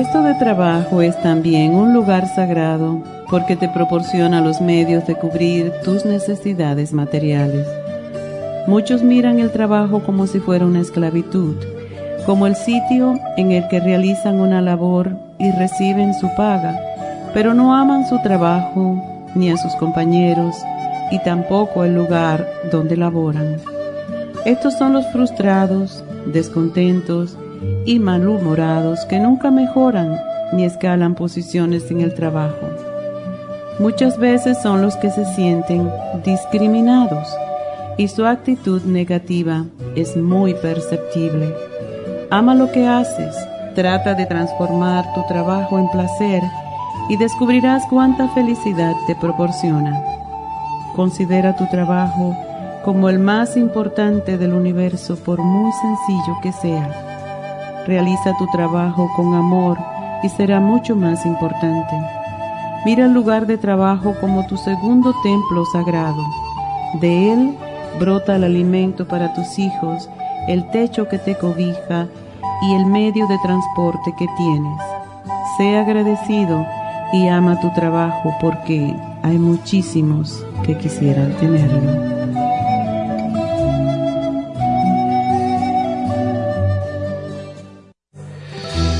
Puesto de trabajo es también un lugar sagrado porque te proporciona los medios de cubrir tus necesidades materiales. Muchos miran el trabajo como si fuera una esclavitud, como el sitio en el que realizan una labor y reciben su paga, pero no aman su trabajo ni a sus compañeros y tampoco el lugar donde laboran. Estos son los frustrados, descontentos, y malhumorados que nunca mejoran ni escalan posiciones en el trabajo. Muchas veces son los que se sienten discriminados y su actitud negativa es muy perceptible. Ama lo que haces, trata de transformar tu trabajo en placer y descubrirás cuánta felicidad te proporciona. Considera tu trabajo como el más importante del universo por muy sencillo que sea Realiza tu trabajo con amor y será mucho más importante. Mira el lugar de trabajo como tu segundo templo sagrado. De él brota el alimento para tus hijos, el techo que te cobija y el medio de transporte que tienes. Sé agradecido y ama tu trabajo porque hay muchísimos que quisieran tenerlo.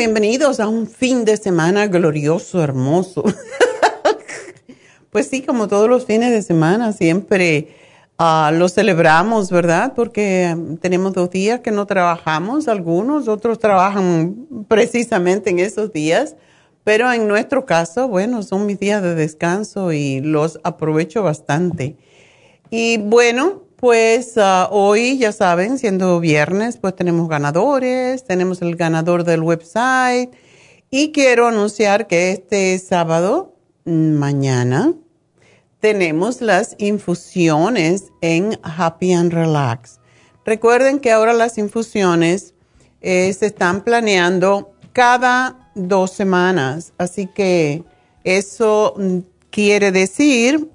Bienvenidos a un fin de semana glorioso, hermoso. pues sí, como todos los fines de semana, siempre uh, lo celebramos, ¿verdad? Porque tenemos dos días que no trabajamos, algunos, otros trabajan precisamente en esos días, pero en nuestro caso, bueno, son mis días de descanso y los aprovecho bastante. Y bueno, pues ah, hoy, ya saben, siendo viernes, pues tenemos ganadores, tenemos el ganador del website y quiero anunciar que este sábado, mm, mañana, tenemos las infusiones en Happy and Relax. Recuerden que ahora las infusiones eh, se están planeando cada dos semanas, así que eso quiere decir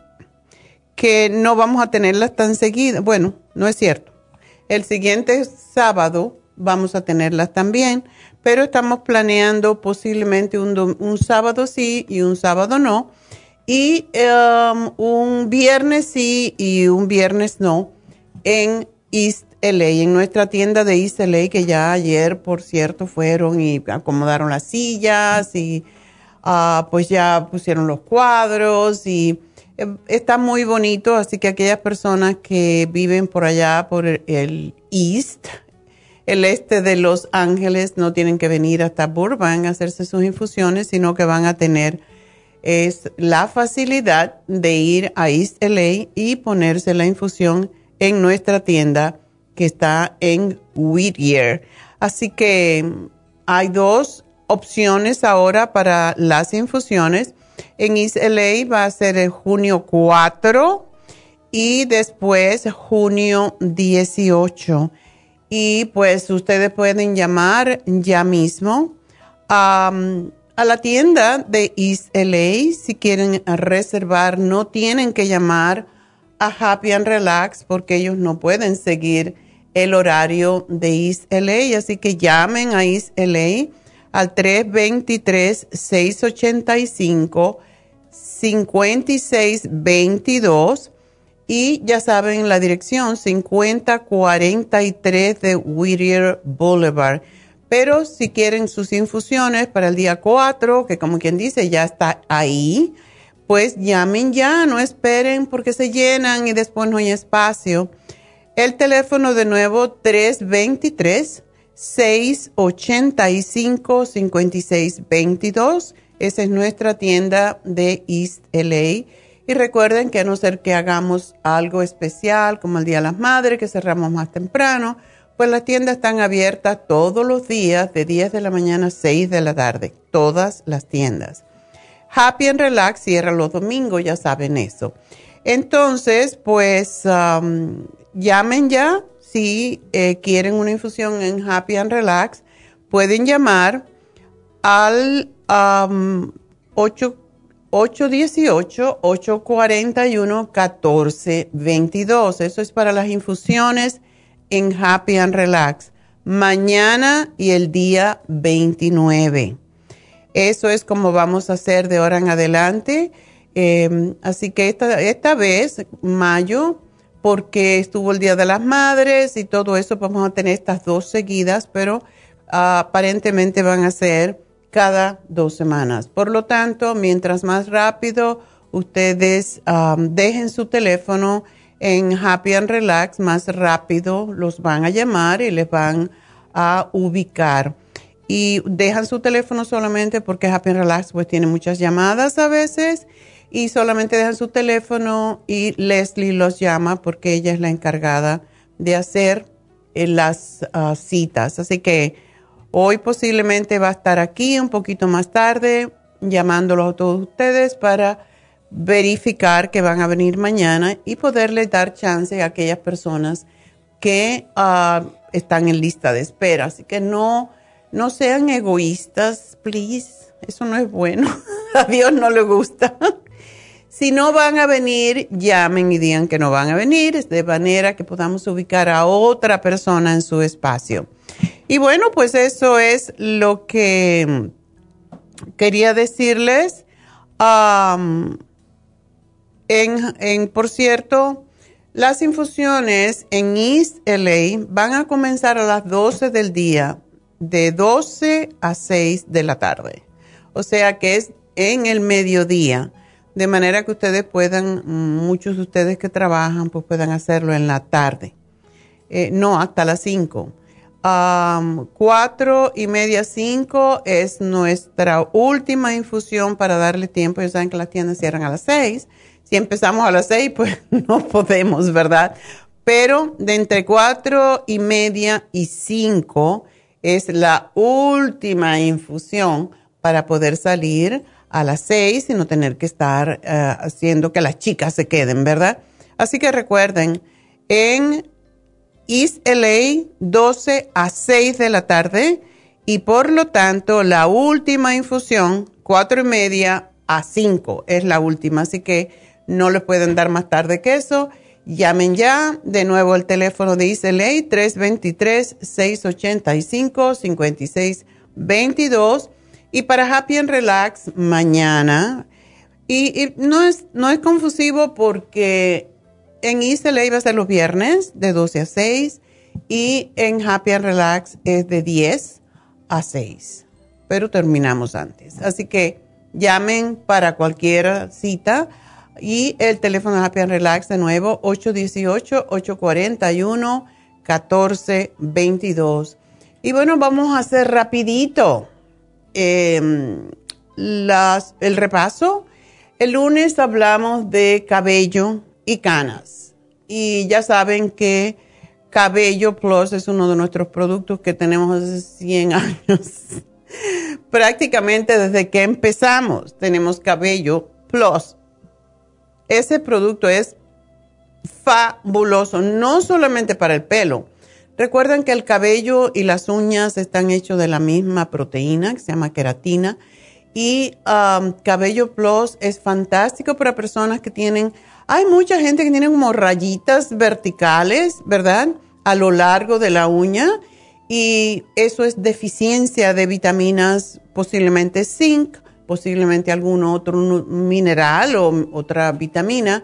que no vamos a tenerlas tan seguidas. Bueno, no es cierto. El siguiente sábado vamos a tenerlas también, pero estamos planeando posiblemente un, sábado sí y un sábado no, y um, un viernes sí y un viernes no en East LA, en nuestra tienda de East LA, que ya ayer, por cierto, fueron y acomodaron las sillas y ah, pues ya pusieron los cuadros y está muy bonito, así que aquellas personas que viven por allá, por el East, el este de Los Ángeles, no tienen que venir hasta Burbank a hacerse sus infusiones, sino que van a tener es la facilidad de ir a East LA y ponerse la infusión en nuestra tienda que está en Whittier. Así que hay dos opciones ahora para las infusiones en East LA va a ser el junio 4 y después junio 18. Y pues ustedes pueden llamar ya mismo a la tienda de East LA si quieren reservar. No tienen que llamar a Happy and Relax porque ellos no pueden seguir el horario de East LA. Así que llamen a East LA al 323-685-5622 y ya saben la dirección 5043 de Whittier Boulevard. Pero si quieren sus infusiones para el día 4, que como quien dice ya está ahí, pues llamen ya, no esperen porque se llenan y después no hay espacio. El teléfono de nuevo 323 685-5622. Esa es nuestra tienda de East LA. Y recuerden que a no ser que hagamos algo especial, como el Día de las Madres, que cerramos más temprano, pues las tiendas están abiertas todos los días de 10 de la mañana a 6 de la tarde. Todas las tiendas. Happy and Relax cierra los domingos, ya saben eso. Entonces, pues um, llamen ya si eh, quieren una infusión en Happy and Relax, pueden llamar al 818-841-1422. Eso es para las infusiones en Happy and Relax. Mañana y el día 29. Eso es como vamos a hacer de ahora en adelante. Em, así que esta, esta vez, mayo, porque estuvo el Día de las Madres y todo eso, vamos a tener estas dos seguidas, pero ah, aparentemente van a ser cada dos semanas. Por lo tanto, mientras más rápido ustedes dejen su teléfono en Happy and Relax, más rápido los van a llamar y les van a ubicar. Y dejan su teléfono solamente porque Happy and Relax pues tiene muchas llamadas a veces y solamente dejan su teléfono y Leslie los llama porque ella es la encargada de hacer eh, las ah, citas. Así que hoy posiblemente va a estar aquí un poquito más tarde llamándolos a todos ustedes para verificar que van a venir mañana y poderles dar chance a aquellas personas que ah, están en lista de espera. Así que no, no sean egoístas, please. Eso no es bueno. a Dios no le gusta. Si no van a venir, llamen y digan que no van a venir, de manera que podamos ubicar a otra persona en su espacio. Y bueno, pues eso es lo que quería decirles. en, por cierto, las infusiones en East LA van a comenzar a las 12 del día, de 12 a 6 de la tarde. O sea que es en el mediodía de manera que ustedes puedan, muchos de ustedes que trabajan, pues puedan hacerlo en la tarde. Eh, no, hasta las 5. cuatro y media, cinco es nuestra última infusión para darle tiempo. Ya saben que las tiendas cierran a las 6. Si empezamos a las 6, pues no podemos, ¿verdad? Pero de entre cuatro y media y cinco es la última infusión para poder salir a las 6 y no tener que estar eh, haciendo que las chicas se queden, ¿verdad? Así que recuerden, en East LA 12 a 6 de la tarde y por lo tanto la última infusión 4 y media a 5 es la última, así que no le pueden dar más tarde que eso. Llamen ya, de nuevo el teléfono de East LA 323-685-5622 y para Happy and Relax mañana. Y, no, es, confusivo porque en East LA va a ser los viernes de 12 a 6 y en Happy and Relax es de 10 a 6, pero terminamos antes. Así que llamen para cualquier cita y el teléfono Happy and Relax de nuevo 818-841-1422. Y bueno, vamos a hacer rapidito em, las, el repaso. El lunes hablamos de cabello y canas. Y ya saben que Cabello Plus es uno de nuestros productos que tenemos hace 100 años. Prácticamente desde que empezamos tenemos Cabello Plus. Ese producto es fabuloso, no solamente para el pelo. Recuerden que el cabello y las uñas están hechos de la misma proteína que se llama queratina. Y um, Cabello Plus es fantástico para personas que tienen hay mucha gente que tiene como rayitas verticales, ¿verdad? A lo largo de la uña y eso es deficiencia de vitaminas, posiblemente zinc, posiblemente algún otro mineral o otra vitamina.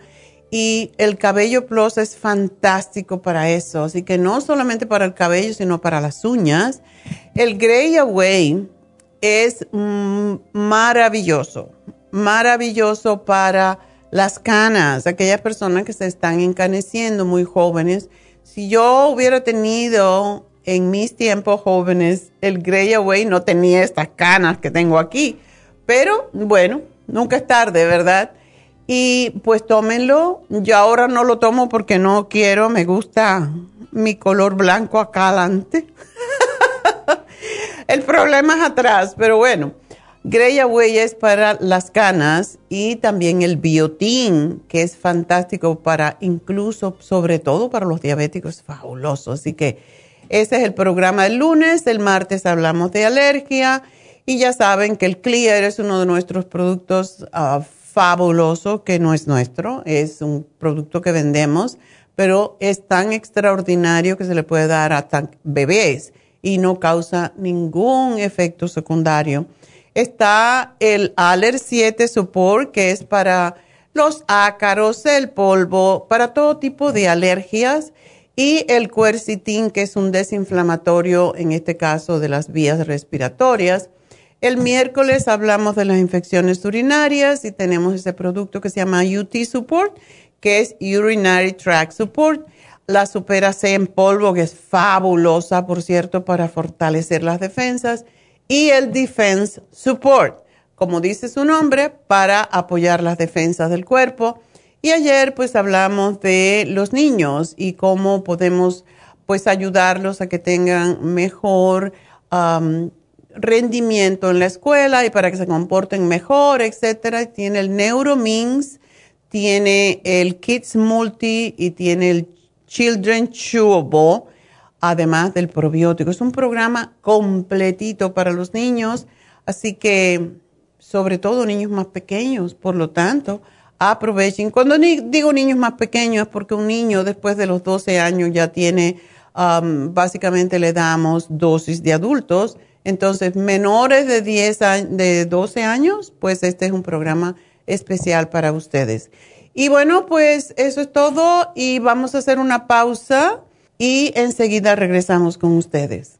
Y el cabello plus es fantástico para eso. Así que no solamente para el cabello, sino para las uñas. El Grey Away es mm, maravilloso, maravilloso para las canas, aquellas personas que se están encaneciendo muy jóvenes. Si yo hubiera tenido en mis tiempos jóvenes el Grey Away, no tenía estas canas que tengo aquí. Pero bueno, nunca es tarde, ¿verdad? Y pues tómenlo. Yo ahora no lo tomo porque no quiero, me gusta mi color blanco acá adelante. el problema es atrás, pero bueno. Grey Away es para las canas y también el biotín, que es fantástico para incluso, sobre todo para los diabéticos, fabuloso. Así que ese es el programa del lunes. El martes hablamos de alergia y ya saben que el Clear es uno de nuestros productos uh, fabulosos, que no es nuestro, es un producto que vendemos, pero es tan extraordinario que se le puede dar a bebés y no causa ningún efecto secundario Está el Aller 7 Support, que es para los ácaros, el polvo, para todo tipo de alergias. Y el Quercitin, que es un desinflamatorio, en este caso de las vías respiratorias. El miércoles hablamos de las infecciones urinarias y tenemos ese producto que se llama UT Support, que es Urinary Tract Support. La Supera C en polvo, que es fabulosa, por cierto, para fortalecer las defensas y el Defense Support, como dice su nombre, para apoyar las defensas del cuerpo. Y ayer pues hablamos de los niños y cómo podemos pues ayudarlos a que tengan mejor rendimiento en la escuela y para que se comporten mejor, etcétera. Tiene el Neuromins, tiene el Kids Multi y tiene el Children Chewable además del probiótico. Es un programa completito para los niños, así que sobre todo niños más pequeños, por lo tanto, aprovechen. Cuando digo niños más pequeños es porque un niño después de los 12 años ya tiene, um, básicamente le damos dosis de adultos, entonces menores de, 10 de 12 años, pues este es un programa especial para ustedes. Y bueno, pues eso es todo y vamos a hacer una pausa y enseguida regresamos con ustedes.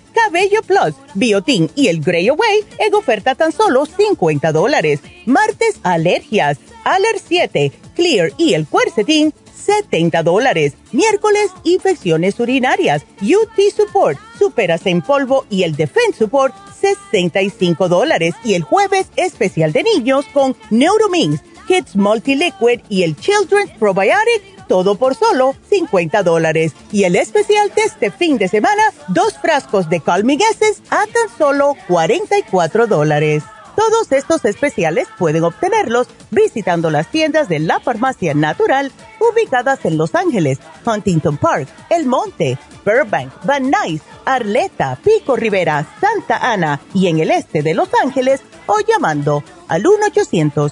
Cabello Plus, Biotin y el Grey Away en oferta tan solo 50 dólares. Martes, alergias, Aller 7, Clear y el Quercetin, 70 dólares. Miércoles, infecciones urinarias, UT Support, Superas en polvo y el Defense Support, 65 dólares. Y el jueves, especial de niños con Neuromins, Kids Multi Liquid y el Children's Probiotic, todo por solo 50 dólares. Y el especial de este fin de semana, dos frascos de Calming Essence a tan solo 44 dólares. Todos estos especiales pueden obtenerlos visitando las tiendas de la Farmacia Natural ubicadas en Los Ángeles, Huntington Park, El Monte, Burbank, Van Nuys, Arleta, Pico Rivera, Santa Ana y en el este de Los Ángeles o llamando al 1 800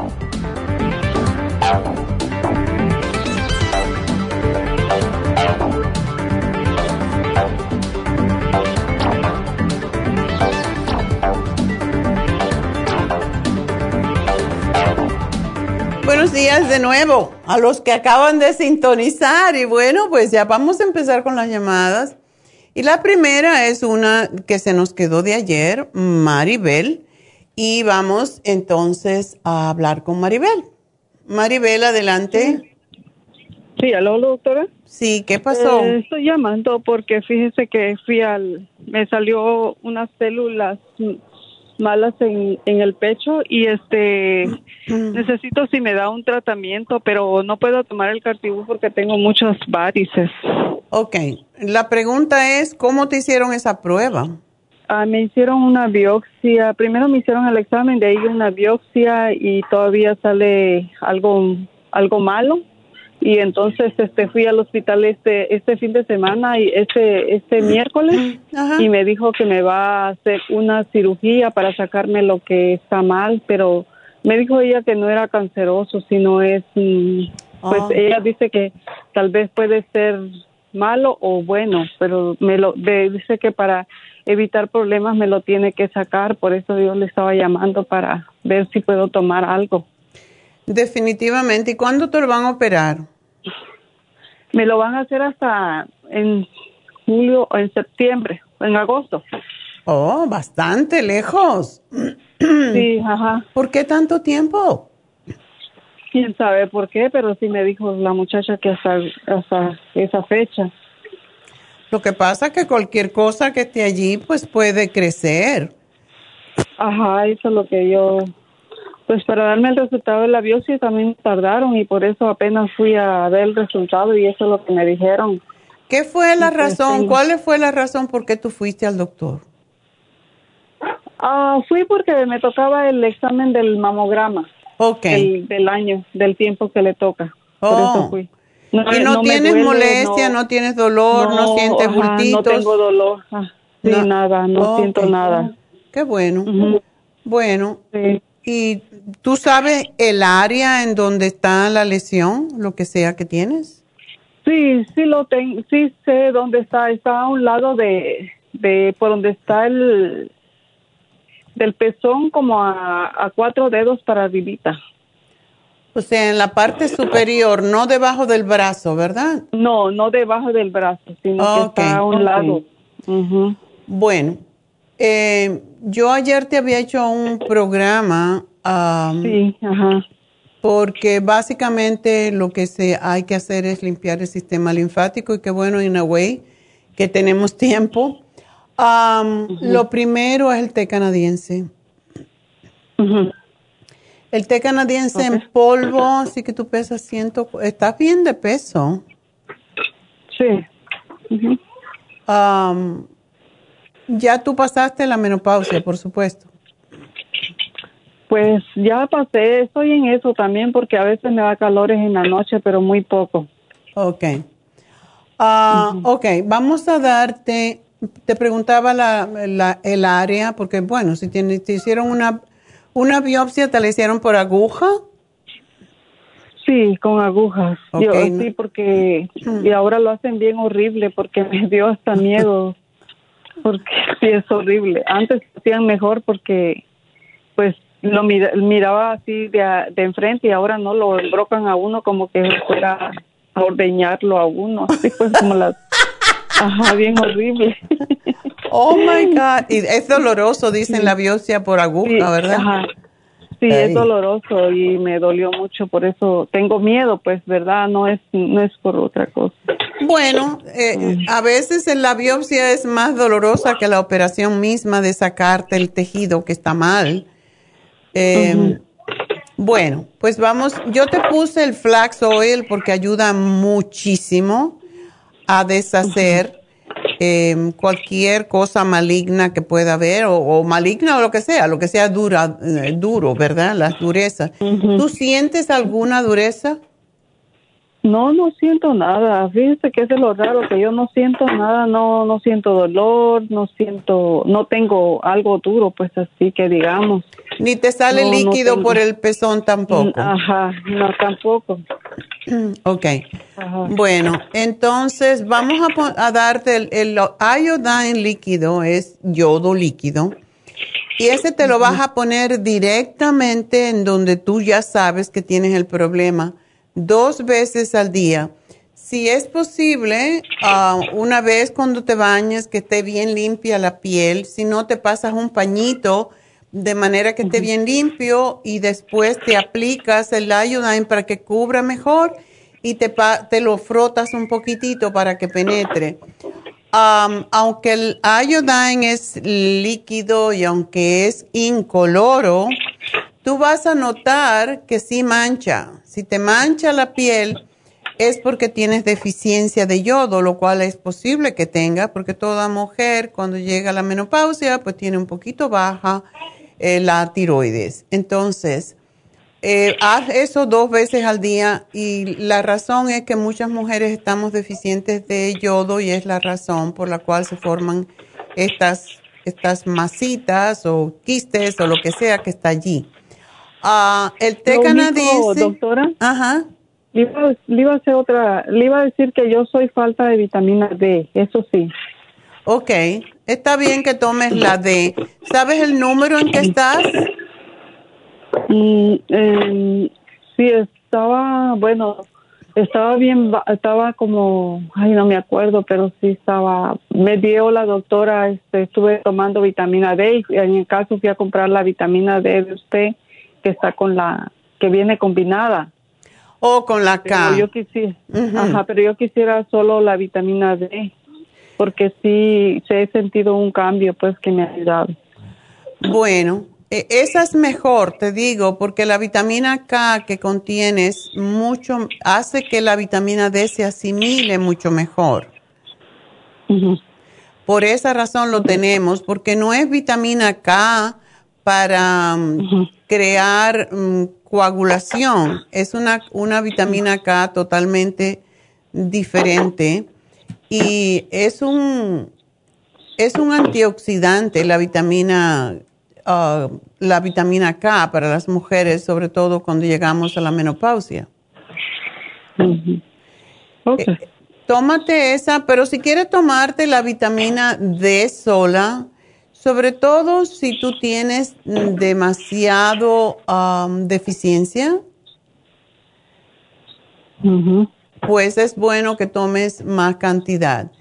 Buenos días de nuevo a los que acaban de sintonizar y bueno, pues ya vamos a empezar con las llamadas. Y la primera es una que se nos quedó de ayer, Maribel, y vamos entonces a hablar con Maribel. Maribel, adelante. Sí, aló, doctora. Sí, ¿qué pasó? Eh, estoy llamando porque fíjese que fui al, me salió unas células malas en, en el pecho y este mm. necesito si me da un tratamiento, pero no puedo tomar el cartibú porque tengo muchas varices. Ok, la pregunta es, ¿cómo te hicieron esa prueba? Ah, me hicieron una biopsia, primero me hicieron el examen, de ahí una biopsia y todavía sale algo, algo malo y entonces este fui al hospital este este fin de semana y este este miércoles y me dijo que me va a hacer una cirugía para sacarme lo que está mal pero me dijo ella que no era canceroso sino es mm, pues oh. ella dice que tal vez puede ser malo o bueno pero me lo dice que para evitar problemas me lo tiene que sacar por eso yo le estaba llamando para ver si puedo tomar algo Definitivamente. ¿Y cuándo te lo van a operar? Me lo van a hacer hasta en julio o en septiembre, en agosto. Oh, bastante lejos. Sí, ajá. ¿Por qué tanto tiempo? Quién sabe por qué, pero sí me dijo la muchacha que hasta, hasta esa fecha. Lo que pasa es que cualquier cosa que esté allí, pues puede crecer. Ajá, eso es lo que yo pues para darme el resultado de la biopsia también tardaron y por eso apenas fui a ver el resultado y eso es lo que me dijeron. ¿Qué fue la pues razón? ¿Cuál fue la razón por qué tú fuiste al doctor? Ah, fui porque me tocaba el examen del mamograma. Ok. del año, del tiempo que le toca. Por eso oh. fui. No, y no, tienes molestia, no, tienes dolor, no, sientes bultitos. No tengo dolor, ah, nada, no siento nada. Qué bueno. Bueno, ¿Y tú sabes el área en donde está la lesión, lo que sea que tienes? Sí, sí lo tengo, sí sé dónde está. Está a un lado de, de por donde está el del pezón como a, a cuatro dedos para arribita. O sea, en la parte superior, no debajo del brazo, ¿verdad? No, no debajo del brazo, sino que está a un lado. Bueno, eh, yo ayer te había hecho un programa. sí, ajá. Porque básicamente lo que se hay que hacer es limpiar el sistema linfático y qué bueno, en a way, que tenemos tiempo. Lo primero es el té canadiense. El té canadiense en polvo, así que tú pesas ciento, estás bien de peso. Sí. ya tú pasaste la menopausia, por supuesto. Pues ya pasé, estoy en eso también porque a veces me da calores en la noche, pero muy poco. Ok. Ah, ok, vamos a darte, te preguntaba la, el área, porque bueno, si te hicieron una ¿Una biopsia te la hicieron por aguja? Sí, con agujas. Yo, sí, porque y ahora lo hacen bien horrible porque me dio hasta miedo. porque sí es horrible. Antes hacían mejor porque pues lo miraba así de, de enfrente y ahora no lo embrocan a uno como que fuera a ordeñarlo a uno. Así pues como las Ajá, bien horrible. Oh my God. Y es doloroso, dicen la biopsia por aguja, ¿verdad? Ajá. Sí, es doloroso y me dolió mucho, por eso tengo miedo, pues, ¿verdad? No es, no es por otra cosa. Bueno, eh, a veces la biopsia es más dolorosa que la operación misma de sacarte el tejido que está mal. Em, bueno, pues vamos, yo te puse el flax oil porque ayuda muchísimo a deshacer em, cualquier cosa maligna que pueda haber, o, maligna o lo que sea, lo que sea dura, eh, duro, ¿verdad? Las durezas. ¿Tú sientes alguna dureza? No, no siento nada. Fíjese que es de lo raro que yo no siento nada, no, no siento dolor, no siento, no tengo algo duro, pues así que digamos. Ni te sale líquido por el pezón tampoco. Ajá, no tampoco. Ok. Bueno, entonces vamos a, darte el, el iodine líquido, es yodo líquido. Y ese te lo vas a poner directamente en donde tú ya sabes que tienes el problema dos veces al día. Si es posible, ah, una vez cuando te bañes, que esté bien limpia la piel. Si no, te pasas un pañito de manera que esté bien limpio y después te aplicas el iodine para que cubra mejor y te, te lo frotas un poquitito para que penetre. aunque el iodine es líquido y aunque es incoloro, tú vas a notar que sí mancha. Si te mancha la piel es porque tienes deficiencia de yodo, lo cual es posible que tenga, porque toda mujer cuando llega a la menopausia pues tiene un poquito baja eh, la tiroides. Entonces, eh, haz eso dos veces al día y la razón es que muchas mujeres estamos deficientes de yodo y es la razón por la cual se forman estas, estas masitas o quistes o lo que sea que está allí. Ah, el té canadiense. doctora. Ajá. Le iba, a hacer otra, le iba a decir que yo soy falta de vitamina D, eso sí. Ok, está bien que tomes la D. ¿Sabes el número en que estás? Mm, em, sí, estaba, bueno, estaba bien, estaba como, ay, no me acuerdo, pero sí estaba, me dio la doctora, este, estuve tomando vitamina D y en el caso fui a comprar la vitamina D de usted que está con la, que viene combinada. O con la K. Pero yo quisiera, ajá, pero yo quisiera solo la vitamina D, porque sí, se he sentido un cambio, pues, que me ha ayudado. Bueno, e, esa es mejor, te digo, porque la vitamina K que contienes mucho, hace que la vitamina D se asimile mucho mejor. Por esa razón lo tenemos, porque no es vitamina K para mm, crear mm, coagulación. Es una, una vitamina K totalmente diferente y es un, es un antioxidante, la vitamina ah, la vitamina K para las mujeres, sobre todo cuando llegamos a la menopausia. Eh, tómate esa, pero si quieres tomarte la vitamina D sola, sobre todo si tú tienes demasiado deficiencia, pues es bueno que tomes más cantidad.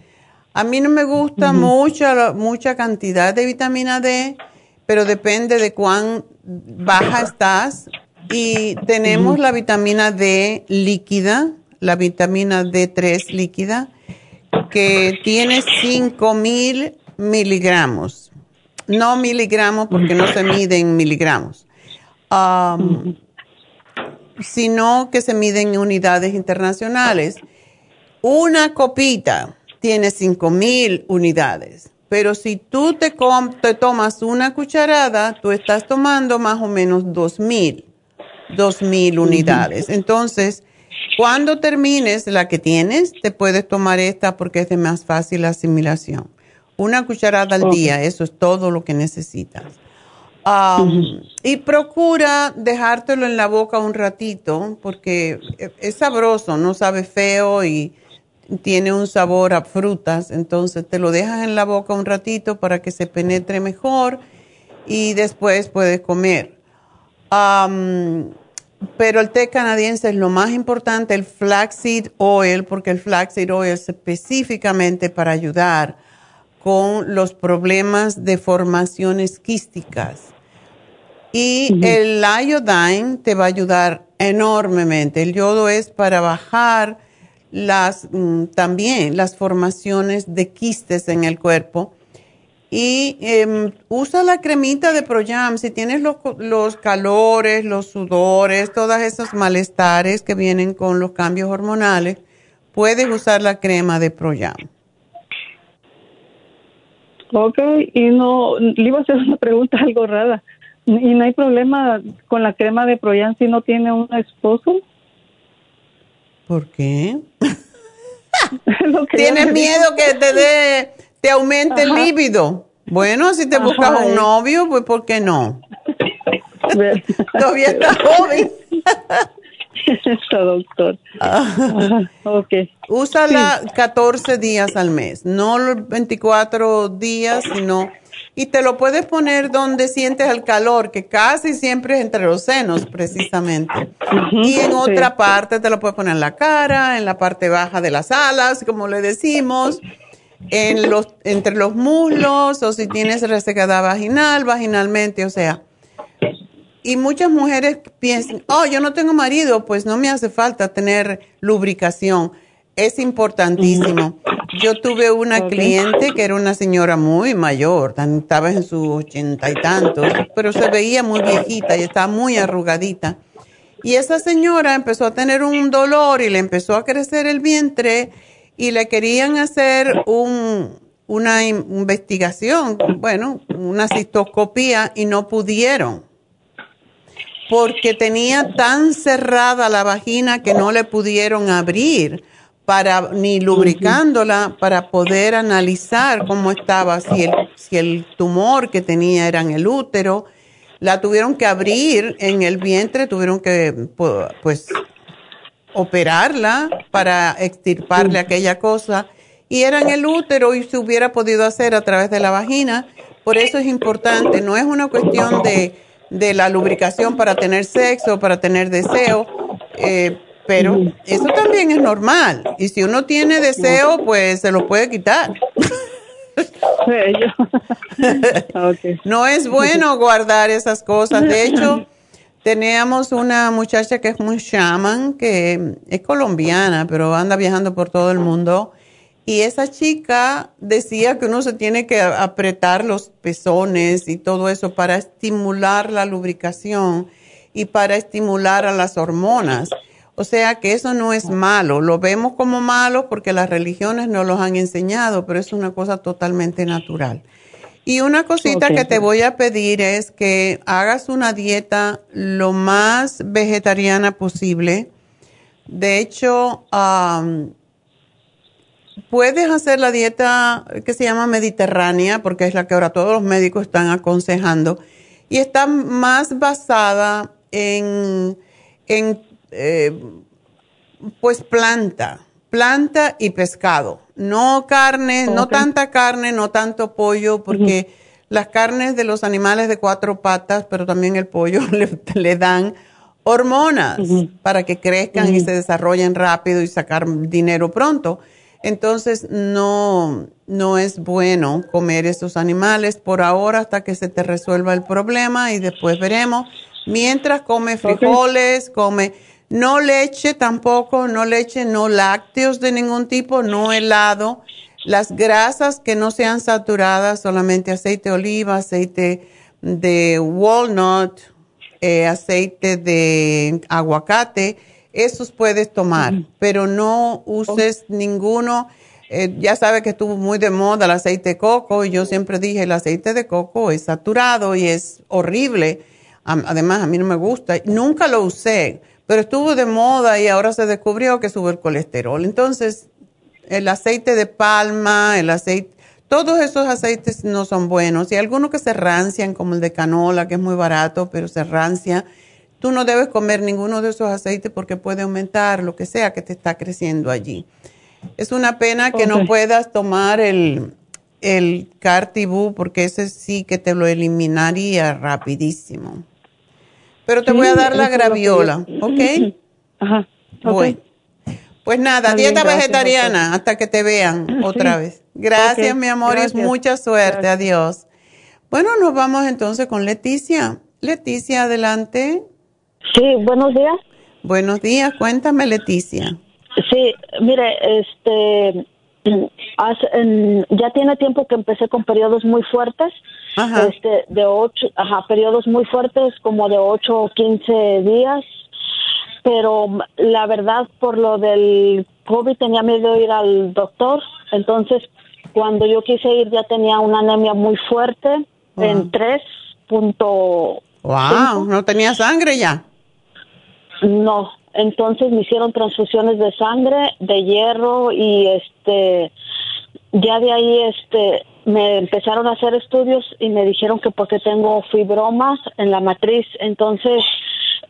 A mí no me gusta mucha, mucha cantidad de vitamina D, pero depende de cuán baja estás. Y tenemos la vitamina D líquida, la vitamina D3 líquida, que tiene 5000 miligramos. No miligramos porque no se mide en miligramos, um, sino que se miden en unidades internacionales. Una copita tiene 5000 unidades. Pero si tú te, te, tomas una cucharada, tú estás tomando más o menos 2000, 2000 unidades. Entonces, cuando termines la que tienes, te puedes tomar esta porque es de más fácil asimilación. Una cucharada al día, eso es todo lo que necesitas. Um, y procura dejártelo en la boca un ratito porque es sabroso, no sabe feo y tiene un sabor a frutas, entonces te lo dejas en la boca un ratito para que se penetre mejor y después puedes comer. pero el té canadiense es lo más importante, el flaxseed oil, porque el flaxseed oil es específicamente para ayudar con los problemas de formaciones quísticas. Y el iodine te va a ayudar enormemente. El yodo es para bajar las, mm, también las formaciones de quistes en el cuerpo. Y em, usa la cremita de Proyam. Si tienes los, los, calores, los sudores, todos esos malestares que vienen con los cambios hormonales, puedes usar la crema de Proyam. Ok, y no, le iba a hacer una pregunta algo rara. ¿Y no hay problema con la crema de Proyam si no tiene un esposo? ¿Por qué? ¿Tienes miedo que te dé, te aumente el líbido? Bueno, si te buscas un novio, pues ¿por qué no? Todavía estás joven. Está doctor. okay. Úsala 14 días al mes, no los 24 días, sino y te lo puedes poner donde sientes el calor, que casi siempre es entre los senos, precisamente. y en otra parte te lo puedes poner en la cara, en la parte baja de las alas, como le decimos, en los, entre los muslos, o si tienes resecada vaginal, vaginalmente, o sea. Y muchas mujeres piensan, oh, yo no tengo marido, pues no me hace falta tener lubricación es importantísimo. Yo tuve una cliente que era una señora muy mayor, estaba en sus ochenta y tantos, pero se veía muy viejita y estaba muy arrugadita. Y esa señora empezó a tener un dolor y le empezó a crecer el vientre y le querían hacer un, una investigación, bueno, una cistoscopía y no pudieron porque tenía tan cerrada la vagina que no le pudieron abrir para ni lubricándola para poder analizar cómo estaba, si el, si el tumor que tenía era en el útero. La tuvieron que abrir en el vientre, tuvieron que pues operarla para extirparle aquella cosa y era en el útero y se hubiera podido hacer a través de la vagina. Por eso es importante, no es una cuestión de, de la lubricación para tener sexo, para tener deseo. Eh, pero eso también es normal. Y si uno tiene deseo, pues se lo puede quitar. no es bueno guardar esas cosas. De hecho, teníamos una muchacha que es muy shaman, que es colombiana, pero anda viajando por todo el mundo. Y esa chica decía que uno se tiene que apretar los pezones y todo eso para estimular la lubricación y para estimular a las hormonas. O sea que eso no es malo, lo vemos como malo porque las religiones nos lo han enseñado, pero es una cosa totalmente natural. Y una cosita que te voy a pedir es que hagas una dieta lo más vegetariana posible. De hecho, puedes hacer la dieta que se llama mediterránea, porque es la que ahora todos los médicos están aconsejando. Y está más basada en, en eh, pues planta, planta y pescado. No carne, no tanta carne, no tanto pollo, porque las carnes de los animales de cuatro patas, pero también el pollo le, dan hormonas para que crezcan y se desarrollen rápido y sacar dinero pronto. Entonces no, no es bueno comer esos animales por ahora hasta que se te resuelva el problema y después veremos. Mientras come frijoles, come no leche tampoco, no leche, no lácteos de ningún tipo, no helado. Las grasas que no sean saturadas, solamente aceite de oliva, aceite de walnut, eh, aceite de aguacate, esos puedes tomar, pero no uses ninguno. Eh, ya sabe que estuvo muy de moda el aceite de coco y yo siempre dije el aceite de coco es saturado y es horrible. Además, a mí no me gusta. Nunca lo usé pero estuvo de moda y ahora se descubrió que sube el colesterol. Entonces, el aceite de palma, el aceite, todos esos aceites no son buenos. Y algunos que se rancian, como el de canola, que es muy barato, pero se rancia. Tú no debes comer ninguno de esos aceites porque puede aumentar lo que sea que te está creciendo allí. Es una pena que no puedas tomar el, el Cartibú porque ese sí que te lo eliminaría rapidísimo. Pero te voy a dar la graviola, ¿ok? Ajá. Bueno. Pues nada, dieta vegetariana hasta que te vean otra vez. Gracias, mi amor, y mucha suerte. Adiós. Bueno, nos vamos entonces con Leticia. Leticia, adelante. Sí, buenos días. Buenos días, cuéntame, Leticia. Sí, mire, este, ya tiene tiempo que empecé con periodos muy fuertes este, de ocho, ajá, periodos muy fuertes, como de 8 o 15 días. Pero la verdad, por lo del COVID tenía miedo de ir al doctor. Entonces, cuando yo quise ir, ya tenía una anemia muy fuerte en 3.5. ¡Wow! ¿No tenía sangre ya? No. Entonces me hicieron transfusiones de sangre, de hierro y este ya de ahí este me empezaron a hacer estudios y me dijeron que porque tengo fibromas en la matriz, entonces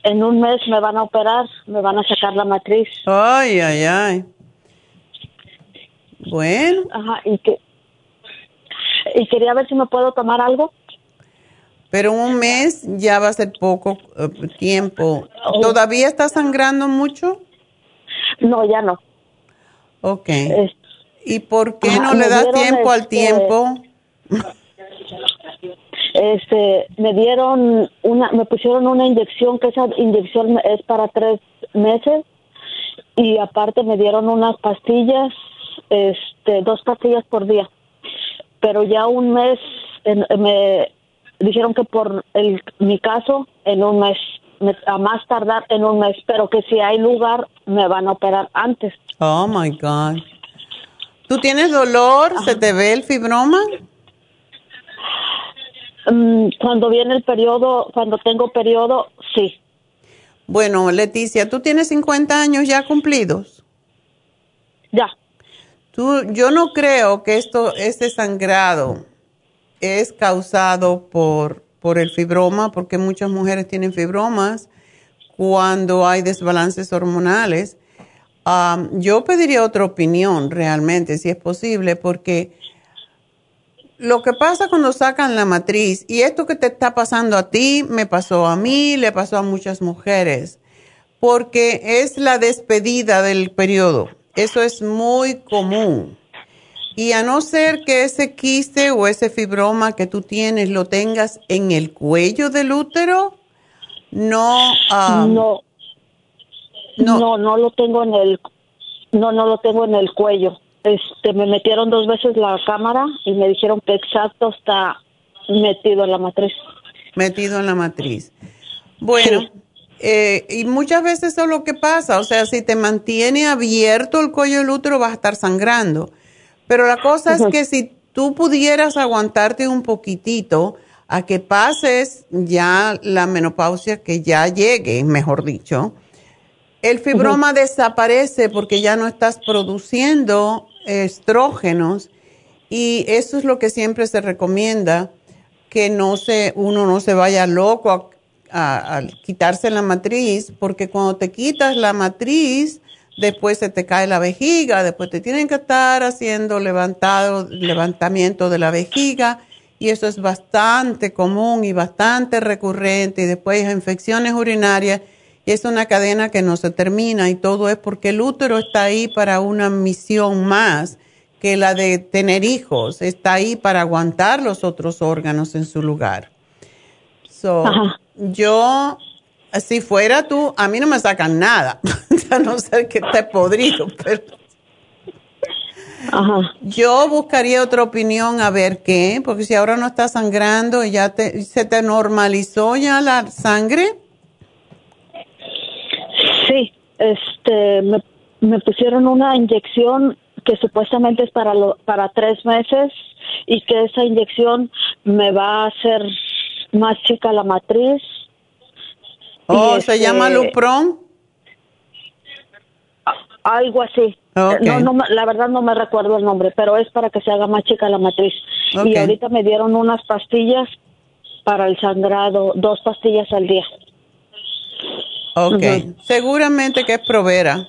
en un mes me van a operar, me van a sacar la matriz. Ay, ay, ay. Bueno. Ajá, y que y quería ver si me puedo tomar algo. Pero un mes ya va a ser poco eh, tiempo. ¿Todavía está sangrando mucho? No, ya no. Ok. ¿Y por qué no le das tiempo al este, tiempo? Este, me dieron una, me pusieron una inyección que esa inyección es para tres meses y aparte me dieron unas pastillas, este, dos pastillas por día. Pero ya un mes me dijeron que por el, mi caso en un mes, a más tardar en un mes, pero que si hay lugar me van a operar antes. Oh my God. ¿Tú tienes dolor? ¿Se te ve el fibroma? Mm, cuando viene el periodo, cuando tengo periodo, sí. Bueno, Leticia, ¿tú tienes 50 años ya cumplidos? Ya. Tú, yo no creo que esto, este sangrado es causado por, por el fibroma, porque muchas mujeres tienen fibromas cuando hay desbalances hormonales yo pediría otra opinión realmente, si es posible, porque lo que pasa cuando sacan la matriz, y esto que te está pasando a ti, me pasó a mí, le pasó a muchas mujeres, porque es la despedida del periodo. Eso es muy común. Y a no ser que ese quiste o ese fibroma que tú tienes lo tengas en el cuello del útero, no. no no. no, lo tengo en el, no, no lo tengo en el cuello. Este, me metieron dos veces la cámara y me dijeron que exacto está metido en la matriz. Metido en la matriz. Bueno, eh, y muchas veces eso es lo que pasa, o sea, si te mantiene abierto el cuello del útero vas a estar sangrando. Pero la cosa es que si tú pudieras aguantarte un poquitito a que pases ya la menopausia, que ya llegue, mejor dicho, el fibroma desaparece porque ya no estás produciendo estrógenos y eso es lo que siempre se recomienda que no se, uno no se vaya loco a, quitarse la matriz, porque cuando te quitas la matriz, después se te cae la vejiga, después te tienen que estar haciendo levantado, levantamiento de la vejiga, y eso es bastante común y bastante recurrente, y después infecciones urinarias, y es una cadena que no se termina, y todo es porque el útero está ahí para una misión más que la de tener hijos, está ahí para aguantar los otros órganos en su lugar. So, yo, si fuera tú, a mí no me sacan nada, a no ser que esté podrido, pero... Yo buscaría otra opinión a ver qué, porque si ahora no está sangrando y ya te, se te normalizó ya la sangre. Sí, este, me, me pusieron una inyección que supuestamente es para, lo, para tres meses y que esa inyección me va a hacer más chica la matriz. Oh, ¿se llama este, Lupron? Algo así. No, no, la verdad no me recuerdo el nombre, pero es para que se haga más chica la matriz. Y ahorita me dieron unas pastillas para el sangrado, dos pastillas al día. Ok, seguramente que es provera.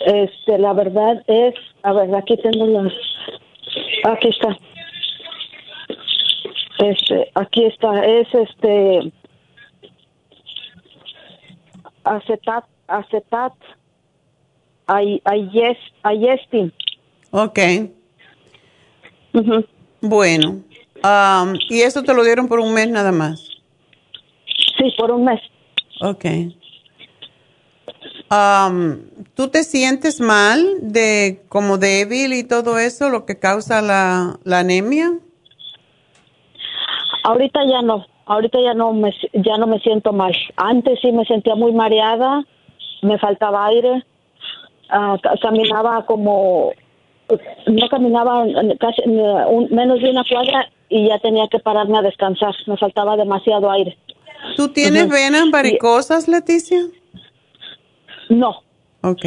Este, la verdad es, a ver, aquí tengo las, aquí está. Este, aquí está, es este, acetat, acetat, ay, ayes, ayestin. Ok. Bueno, um, ¿y eso te lo dieron por un mes nada más? Sí, por un mes. Ok. Um, ¿Tú te sientes mal de como débil y todo eso, lo que causa la, anemia? Ahorita ya no, ahorita ya no me ya no me siento mal. Antes sí me sentía muy mareada, me faltaba aire, ah, caminaba como no caminaba casi menos de una cuadra y ya tenía que pararme a descansar, me faltaba demasiado aire. ¿Tú tienes venas varicosas, Leticia? No. Ok.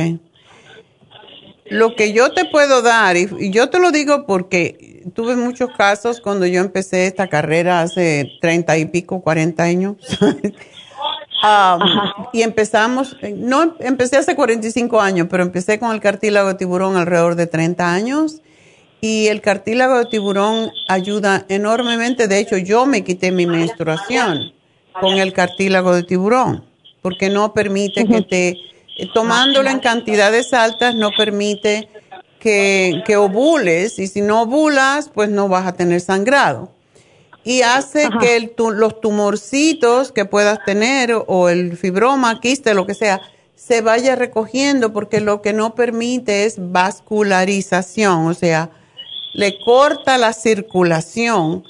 Lo que yo te puedo dar, y, yo te lo digo porque tuve muchos casos cuando yo empecé esta carrera hace treinta y pico, cuarenta años. Um, y empezamos, no empecé hace 45 años, pero empecé con el cartílago de tiburón alrededor de 30 años. Y el cartílago de tiburón ayuda enormemente. De hecho, yo me quité mi menstruación con el cartílago de tiburón, porque no permite que te eh, tomándolo en cantidades altas no permite que, que, ovules y si no ovulas, pues no vas a tener sangrado. Y hace que el, los tumorcitos que puedas tener o el fibroma, quiste, lo que sea, se vaya recogiendo porque lo que no permite es vascularización, o sea, le corta la circulación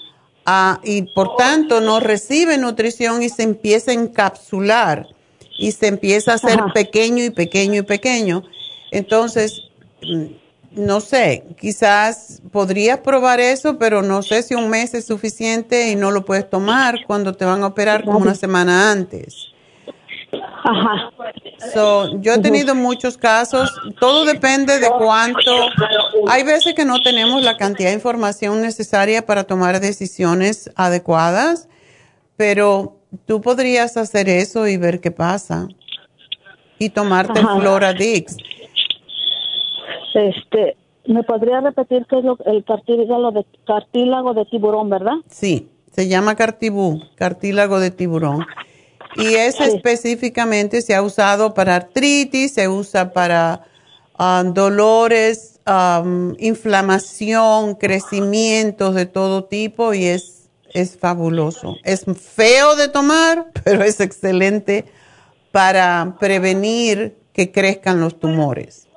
ah, y por tanto no recibe nutrición y se empieza a encapsular y se empieza a hacer pequeño y pequeño y pequeño. Entonces, mm, no sé, quizás podrías probar eso, pero no sé si un mes es suficiente y no lo puedes tomar cuando te van a operar como una semana antes. Ajá. yo he tenido muchos casos, todo depende de cuánto. Hay veces que no tenemos la cantidad de información necesaria para tomar decisiones adecuadas, pero tú podrías hacer eso y ver qué pasa. Y tomarte el Floradix. Este, ¿me podría repetir qué es lo, el cartílago de, cartílago de tiburón, verdad? Sí, se llama cartibú, cartílago de tiburón. Y ese específicamente se ha usado para artritis, se usa para ah, dolores, inflamación, crecimientos de todo tipo y es es fabuloso. Es feo de tomar, pero es excelente para prevenir que crezcan los tumores.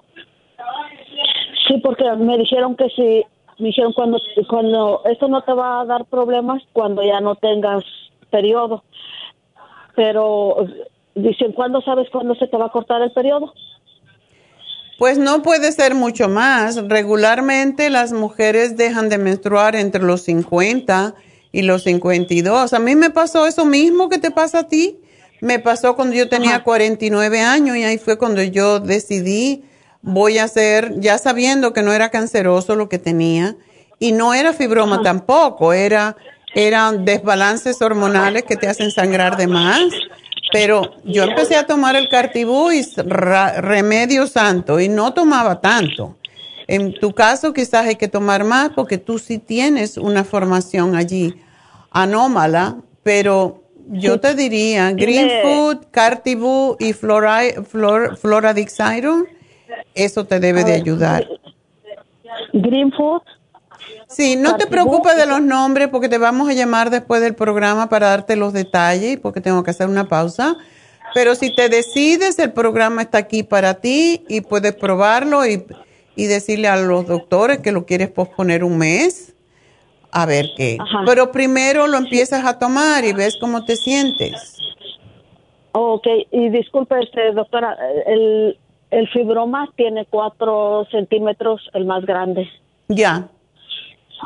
Sí, porque me dijeron que si, me dijeron cuando, cuando esto no te va a dar problemas cuando ya no tengas periodo. Pero dicen, ¿cuándo sabes cuándo se te va a cortar el periodo? Pues no puede ser mucho más. Regularmente las mujeres dejan de menstruar entre los 50 y los 52. A mí me pasó eso mismo que te pasa a ti. Me pasó cuando yo tenía 49 años y ahí fue cuando yo decidí, voy a hacer, ya sabiendo que no era canceroso lo que tenía, Y no era fibroma tampoco, era, eran desbalances hormonales que te hacen sangrar de más. Pero yo empecé a tomar el cartibú y remedio santo y no tomaba tanto. En tu caso quizás hay que tomar más porque tú sí tienes una formación allí anómala, pero yo te diría Green Food, Cartibú y Flora, Flor, eso te debe de ayudar. Green Food. Sí, no te preocupes de los nombres porque te vamos a llamar después del programa para darte los detalles porque tengo que hacer una pausa. Pero si te decides, el programa está aquí para ti y puedes probarlo y, y decirle a los doctores que lo quieres posponer un mes a ver qué. Pero primero lo empiezas a tomar y ves cómo te sientes. ok, y disculpe, este, doctora, el, el fibroma tiene cuatro centímetros, el más grande. Ya.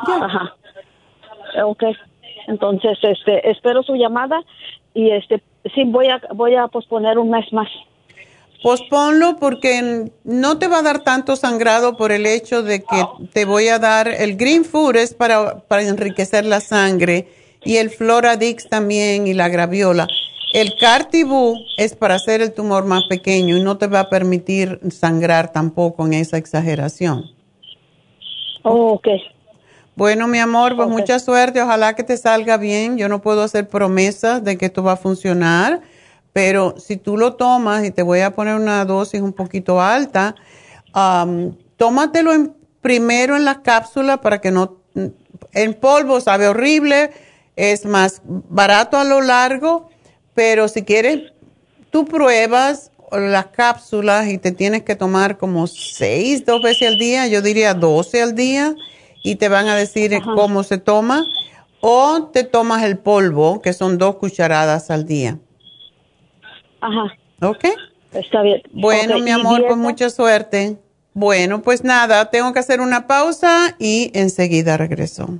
Ajá. Ok, entonces, este, espero su llamada y este, sí, voy a, voy a posponer un mes más. Posponlo porque no te va a dar tanto sangrado por el hecho de que te voy a dar el Green Food es para, para enriquecer la sangre y el Floradix también y la graviola. El Cartibú es para hacer el tumor más pequeño y no te va a permitir sangrar tampoco en esa exageración. Oh, ok. Bueno, mi amor, pues mucha suerte. Ojalá que te salga bien. Yo no puedo hacer promesas de que esto va a funcionar pero si tú lo tomas, y te voy a poner una dosis un poquito alta, tómatelo primero en la cápsula para que no... En polvo sabe horrible, es más barato a lo largo, pero si quieres, tú pruebas las cápsulas y te tienes que tomar como seis, dos veces al día, yo diría doce al día, y te van a decir cómo se toma, o te tomas el polvo, que son dos cucharadas al día. Ajá. ¿Ok? Está bien. Bueno, mi amor, pues mucha suerte. Bueno, pues nada, tengo que hacer una pausa y enseguida regreso.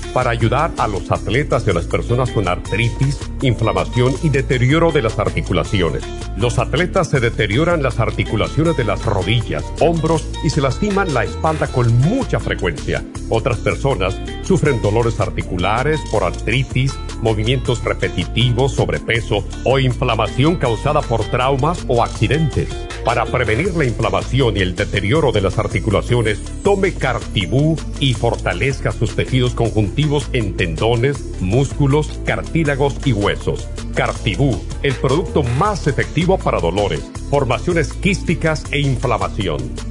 para ayudar a los atletas y a las personas con artritis, inflamación y deterioro de las articulaciones. Los atletas se deterioran las articulaciones de las rodillas, hombros y se lastiman la espalda con mucha frecuencia. Otras personas sufren dolores articulares por artritis, movimientos repetitivos, sobrepeso o inflamación causada por traumas o accidentes. Para prevenir la inflamación y el deterioro de las articulaciones, tome Cartibú y fortalezca sus tejidos conjuntivos en tendones, músculos, cartílagos y huesos. Cartibú, el producto más efectivo para dolores, formaciones quísticas e inflamación.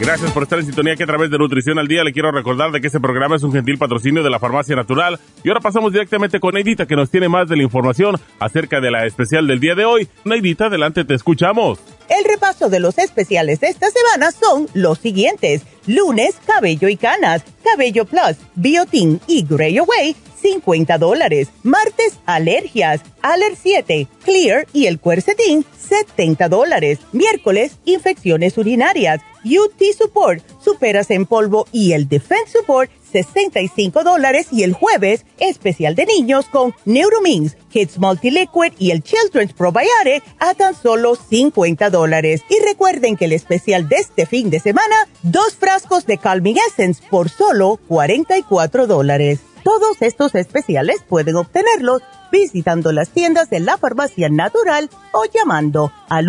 Gracias por estar en sintonía que a través de Nutrición al Día le quiero recordar de que este programa es un gentil patrocinio de la Farmacia Natural. Y ahora pasamos directamente con Neidita que nos tiene más de la información acerca de la especial del día de hoy. Neidita, adelante, te escuchamos. El repaso de los especiales de esta semana son los siguientes. Lunes, cabello y canas, cabello plus, biotin y Grey Away, 50 dólares. Martes, alergias, Aller 7, Clear y el Quercetin, 70 dólares. Miércoles, infecciones urinarias, UT Support, superas en polvo y el Defense Support, 65 dólares y el jueves, especial de niños con Neuromins, Kids Multiliquid y el Children's Probiotic a tan solo 50 dólares. Y recuerden que el especial de este fin de semana, dos frascos de Calming Essence por solo 44 dólares. Todos estos especiales pueden obtenerlos visitando las tiendas de la farmacia natural o llamando al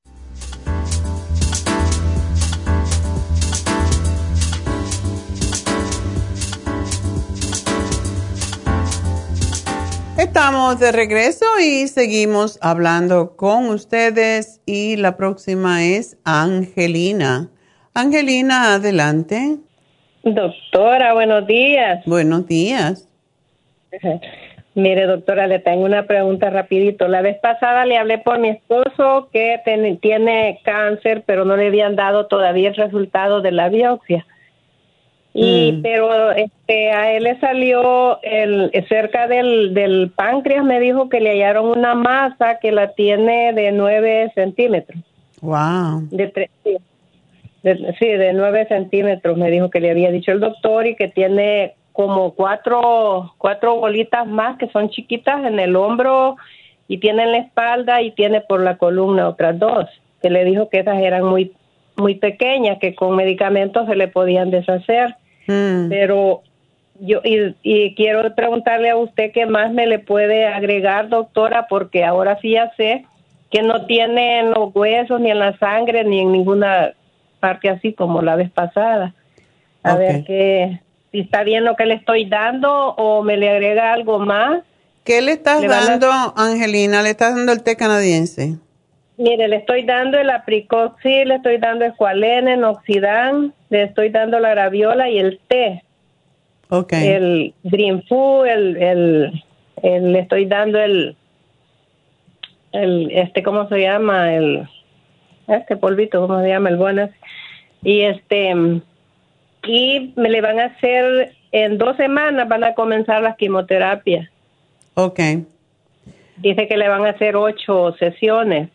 Estamos de regreso y seguimos hablando con ustedes y la próxima es Angelina. Angelina, adelante. Doctora, buenos días. Buenos días. Mire, doctora, le tengo una pregunta rapidito. La vez pasada le hablé por mi esposo que tiene cáncer, pero no le habían dado todavía el resultado de la biopsia. Y mm. pero este a él le salió el cerca del, del páncreas me dijo que le hallaron una masa que la tiene de 9 centímetros. Wow. De tres, sí, de 9 centímetros me dijo que le había dicho el doctor y que tiene como cuatro, cuatro bolitas más que son chiquitas en el hombro y tiene en la espalda y tiene por la columna otras dos, que le dijo que esas eran muy, muy pequeñas, que con medicamentos se le podían deshacer. Mm. Pero yo, y, y quiero preguntarle a usted qué más me le puede agregar, doctora, porque ahora sí ya sé que no tiene en los huesos, ni en la sangre, ni en ninguna parte así como la vez pasada. A ver qué, si está bien lo que le estoy dando o me le agrega algo más. ¿Qué le estás dando, Angelina? ¿Le estás dando el té canadiense? Mire, le estoy dando el apricoxil, le estoy dando escualene, oxidán, le estoy dando la graviola y el té. Ok. El green food, el, el, le estoy dando el, el, este, ¿cómo se llama? El, este polvito, ¿cómo se llama? El bueno. Y este, y me le van a hacer, en dos semanas van a comenzar las quimioterapias. Ok. Dice que le van a hacer ocho sesiones.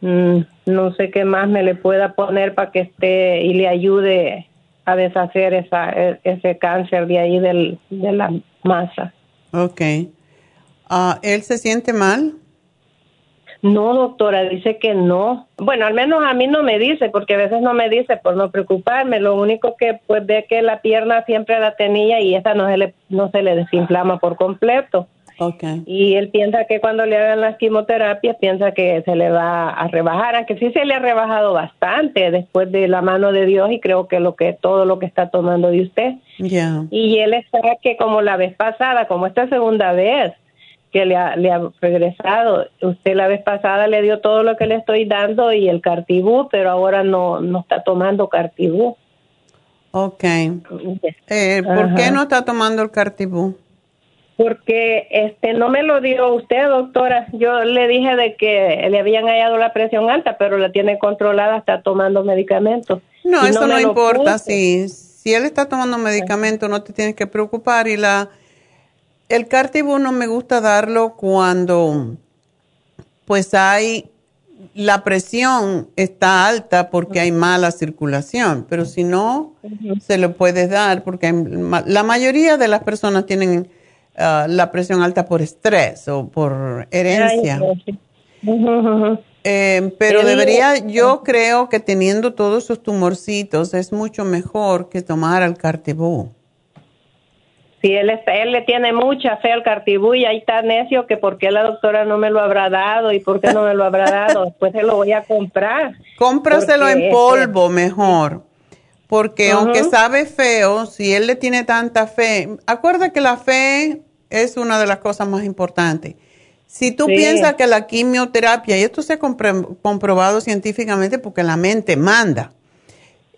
Mm, no sé qué más me le pueda poner para que esté y le ayude a deshacer esa, e, ese cáncer de ahí del, de la masa. Ok. Ah, ¿Él se siente mal? No, doctora, dice que no. Bueno, al menos a mí no me dice, porque a veces no me dice por no preocuparme. Lo único que pues ve que la pierna siempre la tenía y esa no se le, no se le desinflama por completo. Okay. Y él piensa que cuando le hagan las quimioterapias, piensa que se le va a rebajar, aunque sí se le ha rebajado bastante después de la mano de Dios y creo que lo que todo lo que está tomando de usted. Ya. Y él está que como la vez pasada, como esta segunda vez, que le ha, le ha regresado. Usted la vez pasada le dio todo lo que le estoy dando y el cartibú, pero ahora no, no está tomando cartibú. Ok. Eh, ¿Por qué no está tomando el cartibú? Porque este no me lo dio usted, doctora. Yo le dije de que le habían hallado la presión alta, pero la tiene controlada, está tomando medicamentos. No, eso no, importa. Si, si él está tomando medicamentos, no te tienes que preocupar y la el cartibú no me gusta darlo cuando pues hay la presión está alta porque hay mala circulación, pero si no, se lo puedes dar porque la mayoría de las personas tienen ah, la presión alta por estrés o por herencia. Eh, pero debería, yo creo que teniendo todos esos tumorcitos es mucho mejor que tomar el cartibú. Si él, él le tiene mucha fe al cartibú y ahí está necio que por qué la doctora no me lo habrá dado y por qué no me lo habrá dado. Después se lo voy a comprar. Cómpraselo en polvo mejor. Porque aunque sabe feo, si él le tiene tanta fe, acuerda que la fe es una de las cosas más importantes. Si tú piensas que la quimioterapia, y esto se ha comprobado científicamente porque la mente manda,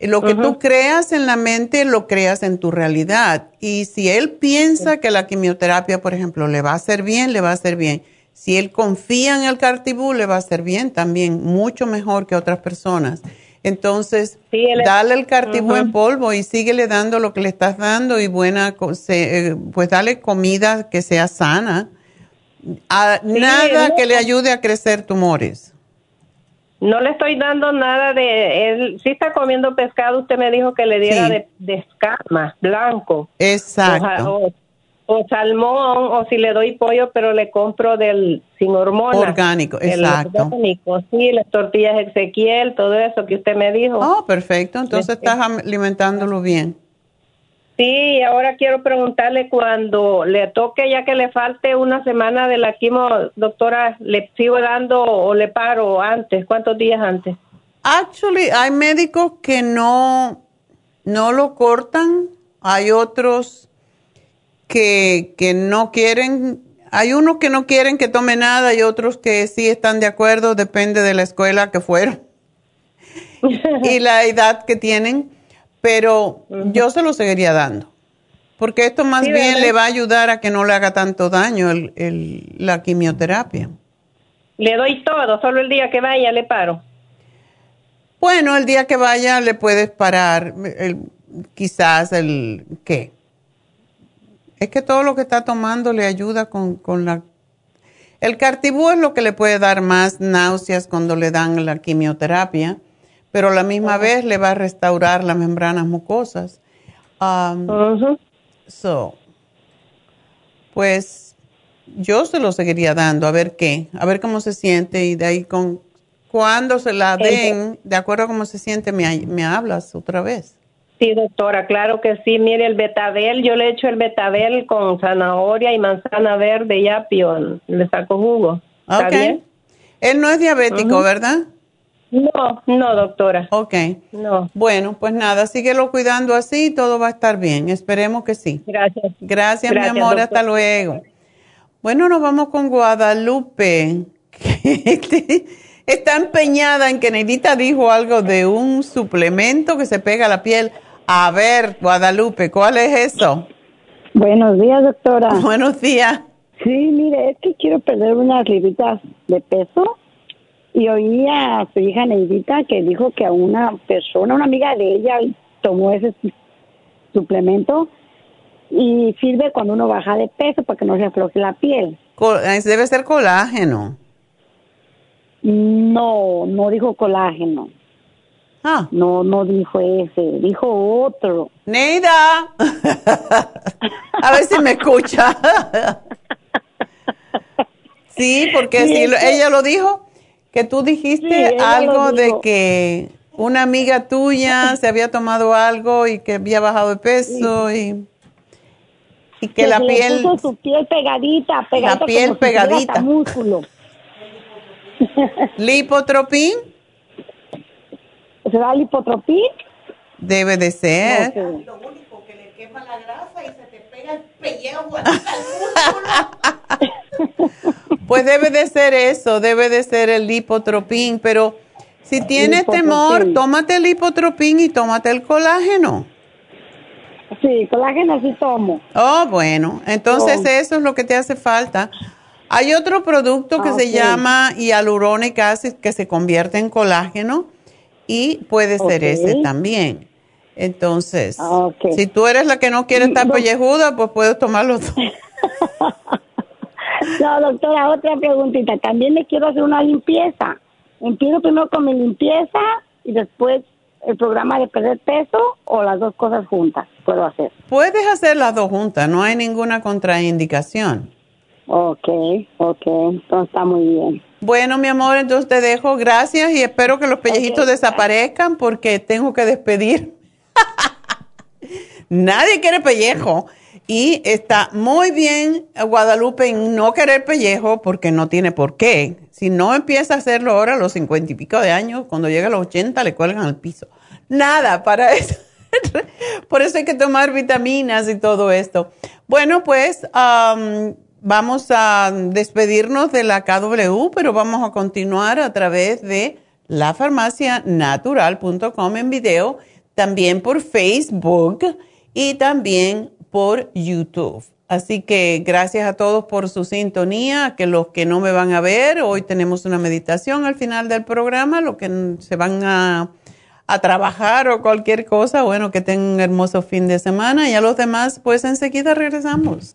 lo que tú creas en la mente, lo creas en tu realidad. Y si él piensa que la quimioterapia, por ejemplo, le va a hacer bien, le va a hacer bien. Si él confía en el cartibú, le va a hacer bien también, mucho mejor que otras personas. Entonces, dale el cartibú en polvo y síguele dando lo que le estás dando y buena, eh, pues dale comida que sea sana. Nada que le ayude a crecer tumores. No le estoy dando nada de él. Si está comiendo pescado, usted me dijo que le diera de, escama, blanco. Exacto. o salmón o si le doy pollo, pero le compro del sin hormonas. Orgánico, exacto. Orgánico, sí, las tortillas Ezequiel, todo eso que usted me dijo. Oh, perfecto. Entonces estás alimentándolo bien. Sí, ahora quiero preguntarle cuando le toque, ya que le falte una semana de la quimo, doctora, ¿le sigo dando o le paro antes? ¿Cuántos días antes? Actually, hay médicos que no, no lo cortan, hay otros que, que no quieren, hay unos que no quieren que tome nada y otros que sí están de acuerdo, depende de la escuela que fueron y la edad que tienen, pero yo se lo seguiría dando, porque esto más bien le va a ayudar a que no le haga tanto daño el, el, la quimioterapia. Le doy todo, solo el día que vaya le paro. Bueno, el día que vaya le puedes parar, el, quizás el, ¿qué? Es que todo lo que está tomando le ayuda con, con la... El cartibú es lo que le puede dar más náuseas cuando le dan la quimioterapia, pero a la misma vez le va a restaurar las membranas mucosas. Um, So, pues yo se lo seguiría dando, a ver qué, a ver cómo se siente y de ahí con cuando se la den, de acuerdo a cómo se siente, me, me hablas otra vez. Sí, doctora, claro que sí. Mire, el betabel, yo le echo el betabel con zanahoria y manzana verde y apio. Le saco jugo. ¿Está bien? Él no es diabético, ¿verdad? No, no, doctora. Ok. No. Bueno, pues nada, síguelo cuidando así y todo va a estar bien. Esperemos que sí. Gracias. Gracias, mi amor. Hasta luego. Bueno, nos vamos con Guadalupe. Está empeñada en que Neidita dijo algo de un suplemento que se pega a la piel. A ver, Guadalupe, ¿cuál es eso? Buenos días, doctora. Buenos días. Sí, mire, es que quiero perder unas libritas de peso y oí a su hija Neidita que dijo que a una persona, una amiga de ella, tomó ese suplemento y sirve cuando uno baja de peso para que no se afloje la piel. Debe ser colágeno. No, no dijo colágeno. Ah. No, no dijo ese, dijo otro. Neida. A ver si me escucha. sí, porque si ella lo dijo, que tú dijiste algo de que una amiga tuya se había tomado algo y que había bajado de peso y, y que, la piel... Puso su piel pegadita, pegadita La piel como pegadita. Si músculo. ¿Lipotropín? ¿Será lipotropín? Debe de ser. No. Lo único que le quema la grasa y se te pega el pellejo. Pues debe de ser eso, debe de ser el lipotropín, pero si tienes temor, tómate el lipotropín y tómate el colágeno. Sí, colágeno sí tomo. Oh, bueno, entonces Oh. eso es lo que te hace falta. Hay otro producto que Ah, se ok. llama hialuronic acid que se convierte en colágeno y puede ser ese también. Entonces, Ah, si tú eres la que no quiere estar No. pellejuda, pues puedes tomar los dos. No, doctora, otra preguntita. También le quiero hacer una limpieza. Empiezo primero con mi limpieza y después el programa de perder peso o las dos cosas juntas puedo hacer. Puedes hacer las dos juntas, no hay ninguna contraindicación. Ok, ok, entonces está muy bien. Bueno, mi amor, entonces te dejo. Gracias y espero que los pellejitos desaparezcan porque tengo que despedir. Nadie quiere pellejo. Y está muy bien Guadalupe en no querer pellejo porque no tiene por qué. Si no empieza a hacerlo ahora a los cincuenta y pico de años, cuando llega a los 80 le cuelgan al piso. Nada para eso. Por eso hay que tomar vitaminas y todo esto. Bueno, pues am, vamos a despedirnos de la KW, pero vamos a continuar a través de lafarmacianatural.com en video, también por Facebook y también por YouTube. Así que gracias a todos por su sintonía, que los que no me van a ver, hoy tenemos una meditación al final del programa, los que se van a, a trabajar o cualquier cosa, bueno, que tengan un hermoso fin de semana y a los demás, pues enseguida regresamos.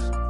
podcast.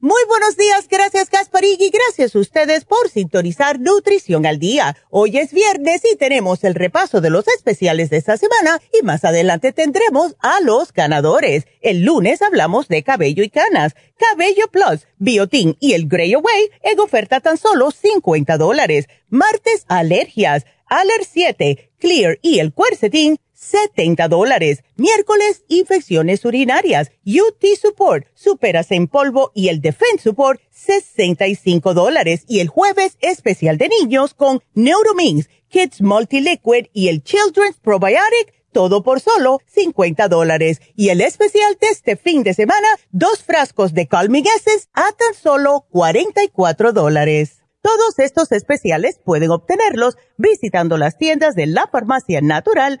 Muy buenos días, gracias Gasparigi, gracias a ustedes por sintonizar Nutrición al Día. Hoy es viernes y tenemos el repaso de los especiales de esta semana y más adelante tendremos a los ganadores. El lunes hablamos de cabello y canas, Cabello Plus, Biotin y el Grey Away en oferta tan solo 50 dólares. Martes, alergias, Aller 7, Clear y el Quercetin 70 dólares. Miércoles, infecciones urinarias, UT Support, Superas en polvo y el Defense Support, 65 dólares. Y el jueves, especial de niños con Neuromins, Kids Multi-Liquid y el Children's Probiotic, todo por solo 50 dólares. Y el especial de este fin de semana, dos frascos de Calming Essence a tan solo 44 dólares. Todos estos especiales pueden obtenerlos visitando las tiendas de la farmacia natural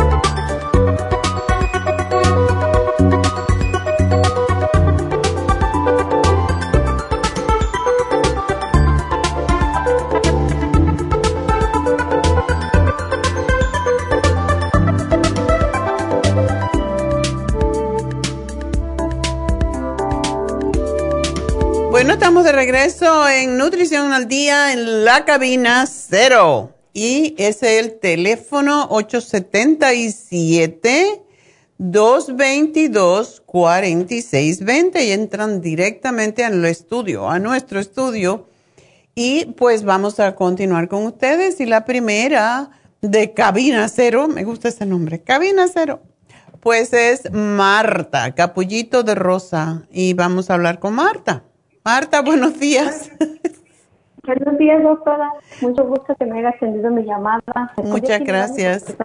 Estamos de regreso en Nutrición al Día en la cabina cero. Y es el teléfono 877-222-4620 y entran directamente al estudio, a nuestro estudio. Y pues vamos a continuar con ustedes. Y la primera de cabina cero, me gusta ese nombre, cabina cero, pues es Marta, capullito de rosa. Y vamos a hablar con Marta. Marta, buenos días. Buenos días, doctora. Mucho gusto que me haya atendido mi llamada. Muchas gracias.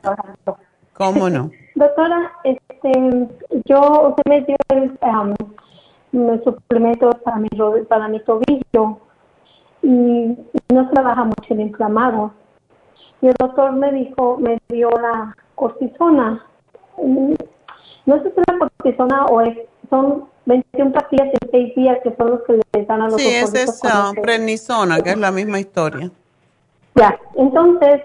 ¿Cómo no? doctora, este, yo, usted me dio el um, suplemento para mi, para mi tobillo y no trabaja mucho el inflamado. Y el doctor me dijo, me dio la cortisona. No sé si es la cortisona o es, son 21 pastillas en 6 días que son los que le dan a los Sí, es esa prednisona, que es la misma historia. Ya, entonces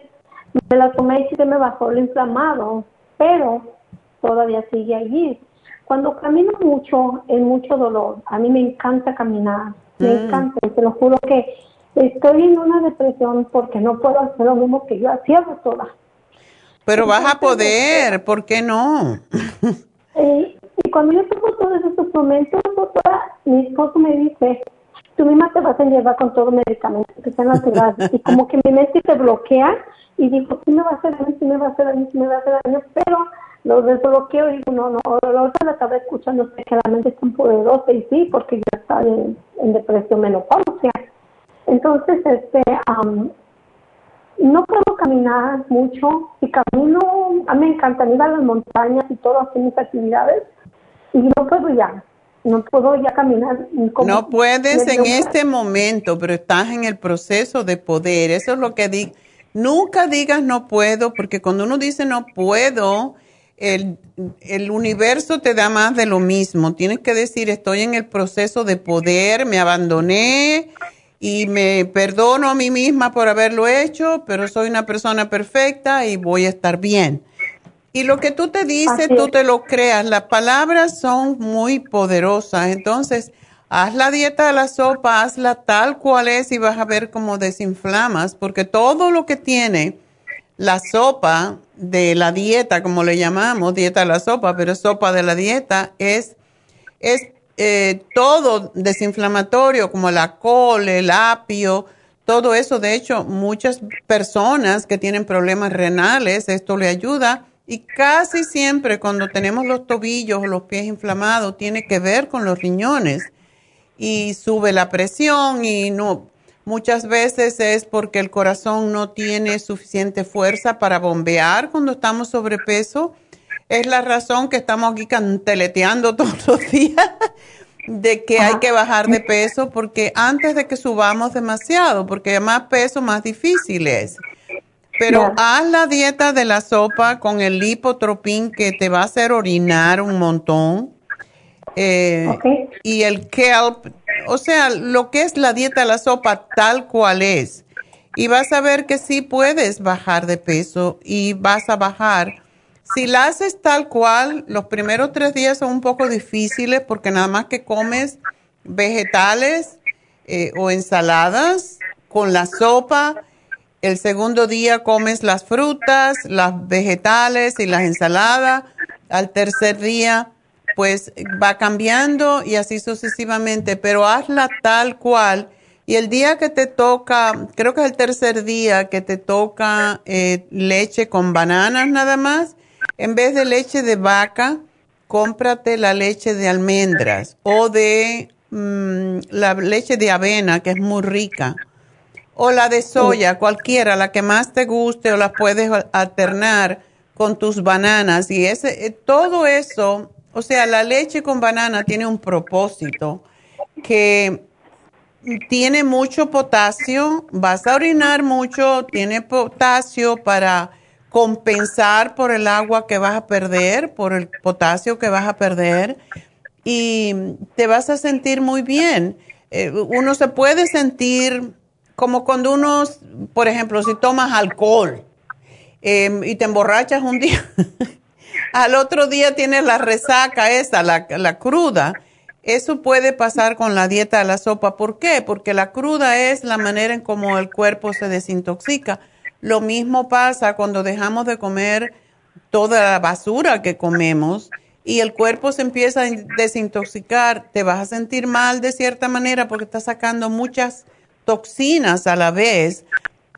me la tomé y se me bajó lo inflamado, pero todavía sigue allí. Cuando camino mucho, en mucho dolor, a mí me encanta caminar. Me Mm. encanta, y te lo juro que estoy en una depresión porque no puedo hacer lo mismo que yo hacía, doctora. Pero vas a poder, ¿por qué no? Eh, cuando yo tomo todos esos momentos, mi esposo me dice, tú misma te vas a llevar con todo medicamento que sean naturales. y como que mi mente se bloquea y digo, sí me va a hacer daño, sí me va a hacer daño, sí me va a hacer daño, pero lo desbloqueo y digo, no, no, ahorita la estaba escuchando, que la mente es tan poderosa y sí, porque ya está en, en depresión menopausia. Entonces, este, am, no puedo caminar mucho. Si camino, a mí me encanta ir a las montañas y todo, hacer mis actividades. Y no puedo ya. No puedo ya caminar. como- No puedes en este momento, pero estás en el proceso de poder. Eso es lo que digo. Nunca digas no puedo, porque cuando uno dice no puedo, el, el universo te da más de lo mismo. Tienes que decir estoy en el proceso de poder, me abandoné y me perdono a mí misma por haberlo hecho, pero soy una persona perfecta y voy a estar bien. Y lo que tú te dices, tú te lo creas. Las palabras son muy poderosas. Entonces, haz la dieta de la sopa, hazla tal cual es y vas a ver cómo desinflamas, porque todo lo que tiene la sopa de la dieta, como le llamamos, dieta de la sopa, pero sopa de la dieta, es, es eh, todo desinflamatorio, como la col, el apio, todo eso. De hecho, muchas personas que tienen problemas renales, esto le ayuda. Y casi siempre cuando tenemos los tobillos o los pies inflamados, tiene que ver con los riñones y sube la presión y no muchas veces es porque el corazón no tiene suficiente fuerza para bombear cuando estamos sobrepeso. Es la razón que estamos aquí canteleteando todos los días de que hay que bajar de peso porque antes de que subamos demasiado, porque más peso más difícil es. Pero haz la dieta de la sopa con el lipotropín que te va a hacer orinar un montón. Eh, Y el kelp, o sea, lo que es la dieta de la sopa tal cual es. Y vas a ver que sí puedes bajar de peso y vas a bajar. Si la haces tal cual, los primeros tres días son un poco difíciles porque nada más que comes vegetales eh, o ensaladas con la sopa. El segundo día comes las frutas, las vegetales y las ensaladas. Al tercer día, pues va cambiando y así sucesivamente, pero hazla tal cual. Y el día que te toca, creo que es el tercer día que te toca eh, leche con bananas nada más, en vez de leche de vaca, cómprate la leche de almendras o de mm, la leche de avena, que es muy rica o la de soya, cualquiera, la que más te guste o la puedes alternar con tus bananas y ese eh, todo eso, o sea, la leche con banana tiene un propósito que tiene mucho potasio, vas a orinar mucho, tiene potasio para compensar por el agua que vas a perder, por el potasio que vas a perder y te vas a sentir muy bien. Eh, uno se puede sentir como cuando uno, por ejemplo, si tomas alcohol eh, y te emborrachas un día, al otro día tienes la resaca esa, la, la cruda. Eso puede pasar con la dieta de la sopa. ¿Por qué? Porque la cruda es la manera en cómo el cuerpo se desintoxica. Lo mismo pasa cuando dejamos de comer toda la basura que comemos y el cuerpo se empieza a desintoxicar. Te vas a sentir mal de cierta manera porque estás sacando muchas toxinas a la vez,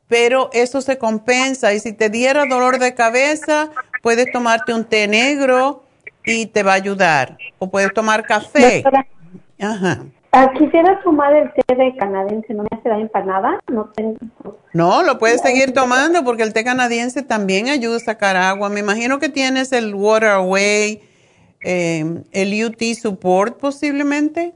pero eso se compensa y si te diera dolor de cabeza, puedes tomarte un té negro y te va a ayudar. O puedes tomar café. Doctora, Ajá. ah, quisiera tomar el té de canadiense, ¿no me hace daño para nada? No tengo... No, lo puedes seguir tomando porque el té canadiense también ayuda a sacar agua. Me imagino que tienes el Water Away, eh, el UT Support posiblemente.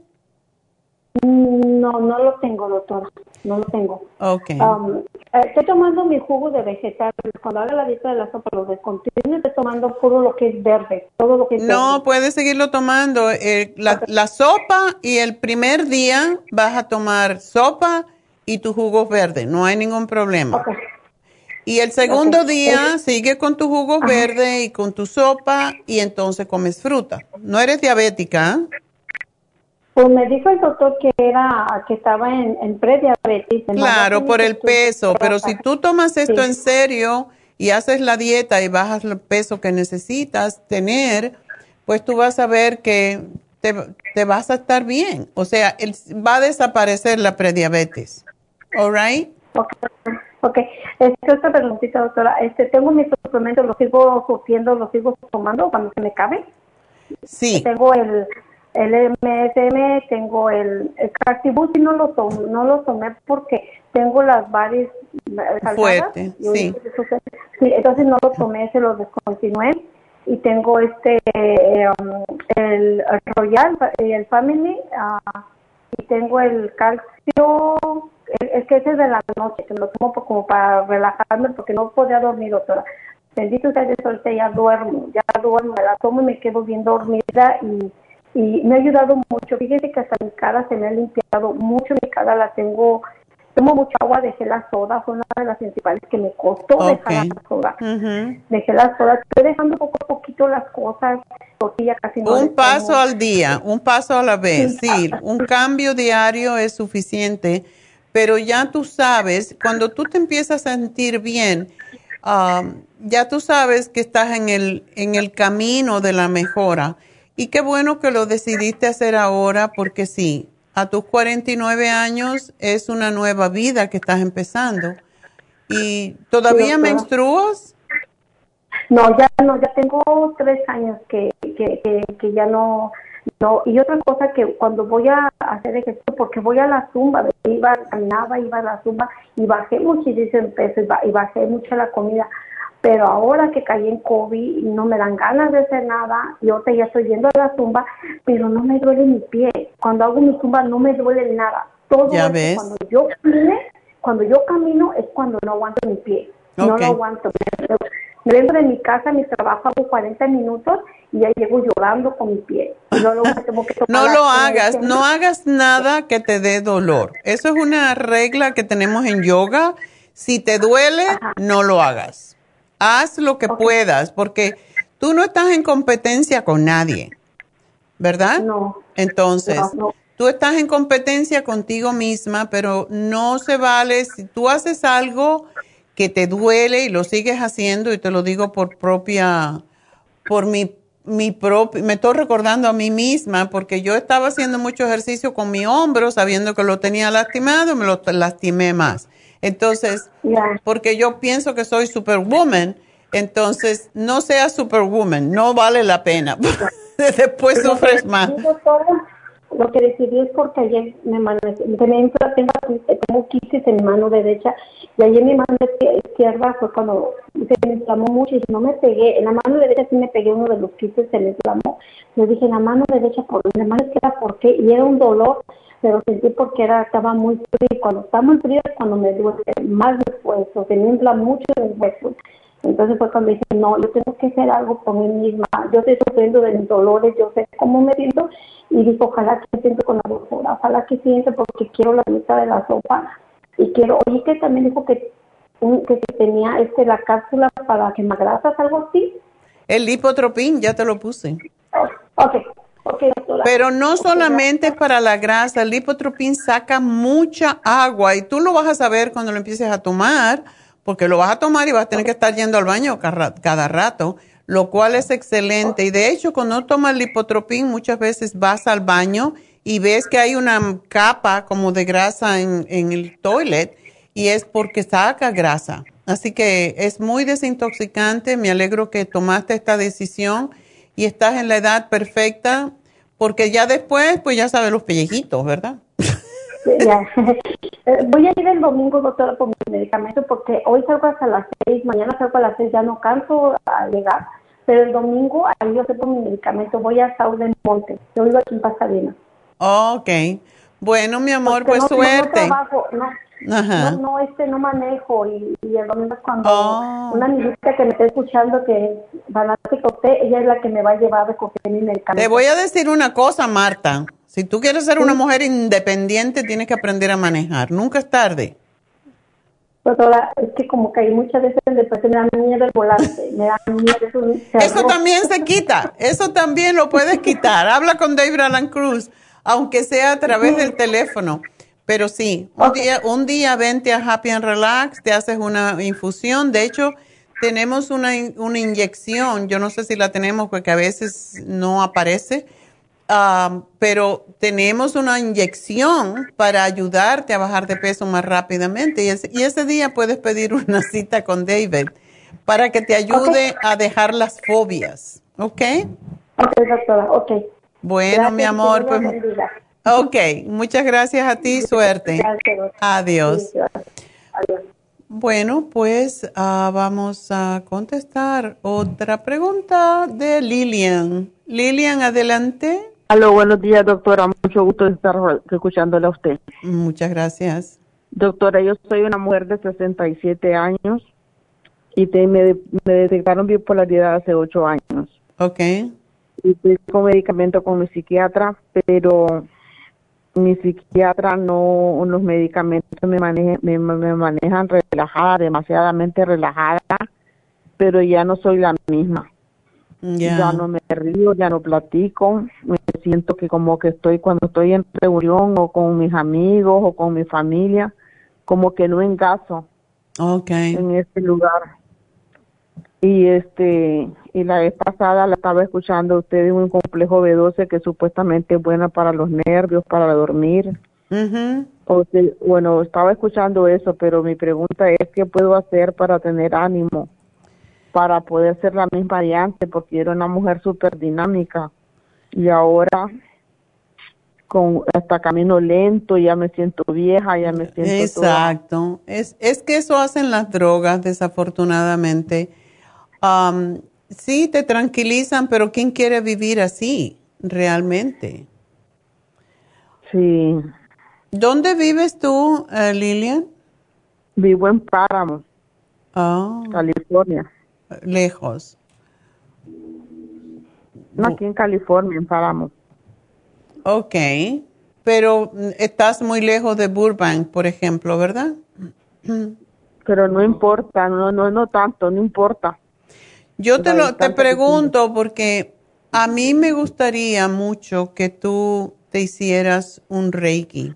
No, no lo tengo, doctora, no lo tengo. Ok. Um, eh, estoy tomando mi jugo de vegetales. Cuando haga la dieta de la sopa, lo descontinuo. Estoy tomando puro lo que es verde, todo lo que es No, verde. puedes seguirlo tomando. Eh, la, la sopa y el primer día vas a tomar sopa y tu jugo verde. No hay ningún problema. Y el segundo día sigue con tu jugo verde y con tu sopa y entonces comes fruta. No eres diabética, ¿eh? Pues me dijo el doctor que era que estaba en, en prediabetes. Claro, por el peso, pero si tú tomas esto Sí. en serio y haces la dieta y bajas el peso que necesitas tener, pues tú vas a ver que te, te vas a estar bien. O sea, el- va a desaparecer la prediabetes. ¿All right? Ok, este, otra preguntita, doctora. Este, tengo mis suplementos, los sigo surtiendo, los sigo tomando cuando se me cabe. Sí. Tengo el, el MSM, tengo el, el Cartibus y no lo tomo, no lo tomé porque tengo las varias salgadas. Fuerte, sí. entonces, sí, entonces no lo tomé, se lo descontinué. Y tengo este, eh, um, el Royal y el Family, ah, y tengo el calcio, el- es que ese es de la noche, que lo tomo como para relajarme porque no podía dormir, doctora. Bendito sea Dios, ahorita ya duermo, ya duermo, me la tomo y me quedo bien dormida y, y me ha ayudado mucho. Fíjese que hasta mi cara se me ha limpiado mucho, mi cara la tengo, tomo mucha agua, dejé la soda, fue una de las principales que me costó dejar la soda. Dejé la soda, estoy dejando poco a poquito las cosas, tortilla casi no Un paso como. al día, un paso a la vez. Sí, un cambio diario es suficiente, pero ya tú sabes, cuando tú te empiezas a sentir bien, ah, ya tú sabes que estás en el, en el camino de la mejora. Y qué bueno que lo decidiste hacer ahora, porque sí, a tus 49 años es una nueva vida que estás empezando. ¿Y todavía doctora. menstruas? No, ya no, ya tengo tres años que, que, que, que ya no, no. Y otra cosa que cuando voy a hacer ejercicio, porque voy a la zumba, iba, caminaba, iba a la zumba y bajé muchísimo peso y bajé mucho la comida. Pero ahora que caí en COVID y no me dan ganas de hacer nada, y ahorita ya estoy yendo a la zumba, pero no me duele mi pie. Cuando hago mi zumba no me duele nada. Todo Ya ves. cuando yo camine, cuando yo camino es cuando no aguanto mi pie. No lo aguanto. Vengo de mi casa, mi trabajo hago 40 minutos y ya llego llorando con mi pie. Y luego me tengo que tomar No lo hagas, no hagas nada que te dé dolor. Eso es una regla que tenemos en yoga. Si te duele, no lo hagas. Haz lo que puedas, porque tú no estás en competencia con nadie, ¿verdad? No. Entonces, No, no. tú estás en competencia contigo misma, pero no se vale si tú haces algo que te duele y lo sigues haciendo, y te lo digo por propia, por mi, mi propio, me estoy recordando a mí misma, porque yo estaba haciendo mucho ejercicio con mi hombro, sabiendo que lo tenía lastimado, me lo lastimé más. Entonces, porque yo pienso que soy superwoman, entonces no seas superwoman, no vale la pena. Después sufres más. Doctora, Lo que decidí es porque ayer me tengo, tengo quistes en mi mano derecha y ayer mi mano izquier- izquierda fue cuando se me inflamó mucho y no me pegué. En la mano derecha sí me pegué uno de los quistes, se me inflamó. Le dije, en la mano derecha, por la mano izquierda, ¿por qué? Y era un dolor, pero sentí porque era estaba muy frío. Cuando está muy frío es cuando me duele más los huesos, se me infla mucho los huesos. Entonces fue cuando dije, no, yo tengo que hacer algo por mí misma. Yo estoy sufriendo de mis dolores, yo sé cómo me siento. Y dije, ojalá que me siento con la doctora, ojalá que siente porque quiero la mitad de la sopa. Y quiero, oye, que también dijo que, que tenía este la cápsula para quemagrasas, algo así. El lipotropín, ya te lo puse. Ok, Pero no solamente es para la grasa, el lipotropín saca mucha agua y tú lo vas a saber cuando lo empieces a tomar, porque lo vas a tomar y vas a tener que estar yendo al baño cada, cada rato, lo cual es excelente. Y de hecho, cuando tomas lipotropín, muchas veces vas al baño y ves que hay una capa como de grasa en, en el toilet y es porque saca grasa. Así que es muy desintoxicante. Me alegro que tomaste esta decisión y estás en la edad perfecta, porque ya después, pues ya sabes los pellejitos, ¿verdad? Ya. Eh, Voy a ir el domingo, doctora, por mi medicamento, porque hoy salgo hasta las seis, mañana salgo a las seis, ya no canso a llegar. Pero el domingo, ahí yo sé por mi medicamento, voy a Southern Monte. Yo vivo aquí en Pasadena. Ok. Bueno, mi amor, Porque pues no- no- no suerte. trabajo, no, Ajá. no, no, este, no manejo. Y, y el domingo es cuando Oh. una amiguita que me está escuchando, que es fanática de usted, ella es la que me va a llevar a recoger mi medicamento. Te voy a decir una cosa, Marta. Si tú quieres ser una mujer independiente, tienes que aprender a manejar. Nunca es tarde. Doctora, es que como caí muchas veces depresión, me da miedo el volante, me da miedo. Eso, Eso también se quita. Eso también lo puedes quitar. Habla con David Alan Cruz. Aunque sea a través del teléfono. Pero sí, un, día, un día vente a Happy and Relax, te haces una infusión. De hecho, tenemos una, una inyección, yo no sé si la tenemos porque a veces no aparece, pero tenemos una inyección para ayudarte a bajar de peso más rápidamente. Y, ese, y ese día puedes pedir una cita con David para que te ayude a dejar las fobias. ¿Ok? Ok, doctora, ok. Bueno, mi amor, pues. Ok, muchas gracias a ti, suerte. Adiós. Adiós. Bueno, pues ah, vamos a contestar otra pregunta de Lilian. Lilian, adelante. Aló, buenos días, doctora. Mucho gusto de estar escuchándole a usted. Muchas gracias. Doctora, yo soy una mujer de 67 años y me, me detectaron bipolaridad hace 8 años. Ok. Y estoy con medicamento con mi psiquiatra, pero mi psiquiatra no, los medicamentos me, me, manejan relajada, demasiadamente relajada, pero ya no soy la misma. Ya no me río, ya no platico, me siento que como que estoy cuando estoy en reunión o con mis amigos o con mi familia, como que no engaso okay. en este lugar. Y este y la vez pasada la estaba escuchando a usted un complejo B12 que supuestamente es buena para los nervios, para dormir. o bueno, estaba escuchando eso, pero mi pregunta es qué puedo hacer para tener ánimo, para poder ser la misma variante, porque era una mujer súper dinámica y ahora con hasta camino lento, ya me siento vieja, ya me siento Exacto. Es, es que eso hacen las drogas, desafortunadamente Um, sí, te tranquilizan, pero ¿quién quiere vivir así realmente? Sí. ¿Dónde vives tú, eh, Lilian? Vivo en Páramo, oh. California. Lejos. No, aquí en California, en Páramo. Ok, pero estás muy lejos de Burbank, por ejemplo, ¿verdad? Pero no importa, no, no, no tanto, no importa. Yo te lo te pregunto porque a mí me gustaría mucho que tú te hicieras un Reiki.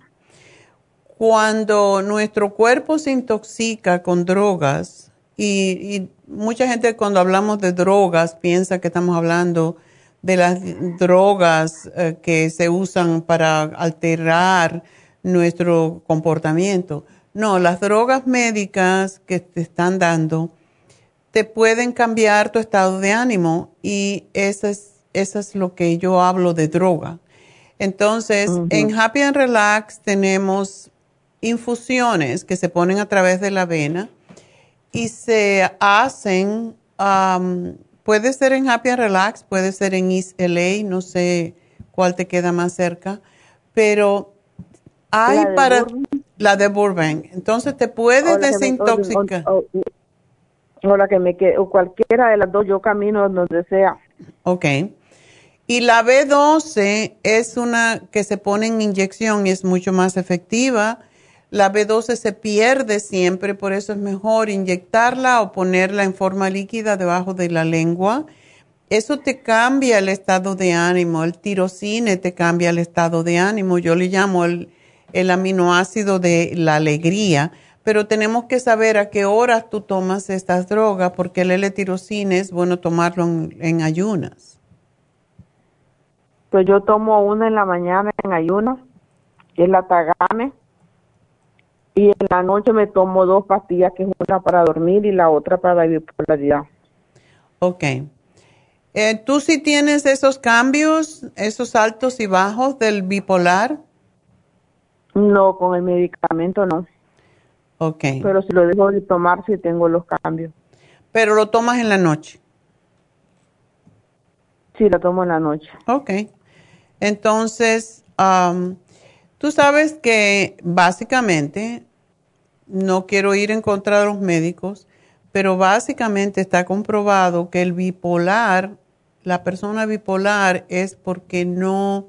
Cuando nuestro cuerpo se intoxica con drogas, y, mucha gente cuando hablamos de drogas piensa que estamos hablando de las drogas eh, que se usan para alterar nuestro comportamiento. No, las drogas médicas que te están dando te pueden cambiar tu estado de ánimo y eso es, eso es lo que yo hablo de droga. Entonces, en Happy and Relax tenemos infusiones que se ponen a través de la vena y se hacen, puede ser en Happy and Relax, puede ser en East LA, no sé cuál te queda más cerca, pero hay para la de Burbank. Entonces te puedes desintoxicar o la que me quede, o cualquiera de las dos, yo camino donde sea. Ok. Y la B12 es una que se pone en inyección y es mucho más efectiva. La B12 se pierde siempre, por eso es mejor inyectarla o ponerla en forma líquida debajo de la lengua. Eso te cambia el estado de ánimo. El tirocine te cambia el estado de ánimo. Yo le llamo el, el aminoácido de la alegría pero tenemos que saber a qué horas tú tomas estas drogas, porque el L-tirocine es bueno tomarlo en, ayunas. Pues yo tomo una en la mañana en ayunas, que es la Tagame, y en la noche me tomo dos pastillas, que es una para dormir y la otra para la bipolaridad. Ok. Eh, ¿Tú sí tienes esos cambios, esos altos y bajos del bipolar? No, con el medicamento no. Pero si lo dejo de tomar, sí tengo los cambios. Pero lo tomas en la noche. Sí, lo tomo en la noche. Ok. Entonces, tú sabes que básicamente, no quiero ir en contra de los médicos, pero básicamente está comprobado que el bipolar, la persona bipolar es porque no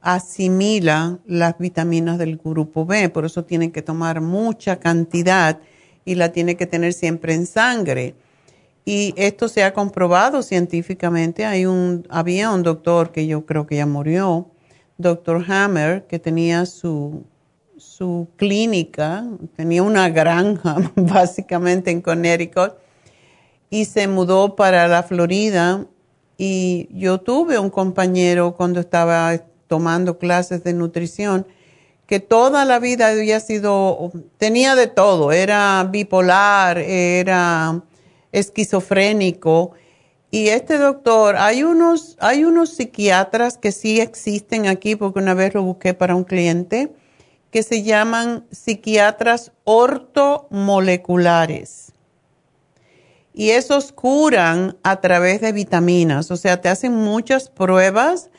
asimila las vitaminas del grupo B, por eso tiene que tomar mucha cantidad y la tiene que tener siempre en sangre. Y esto se ha comprobado científicamente. Hay un, había un doctor que yo creo que ya murió, Dr. Hammer, que tenía su, su clínica, tenía una granja básicamente en Connecticut, y se mudó para la Florida. Y yo tuve un compañero cuando estaba tomando clases de nutrición que toda la vida había sido, tenía de todo, era bipolar, era esquizofrénico. Y este doctor, hay unos, hay unos psiquiatras que sí existen aquí, porque una vez lo busqué para un cliente, que se llaman psiquiatras ortomoleculares. Y esos curan a través de vitaminas, o sea, te hacen muchas pruebas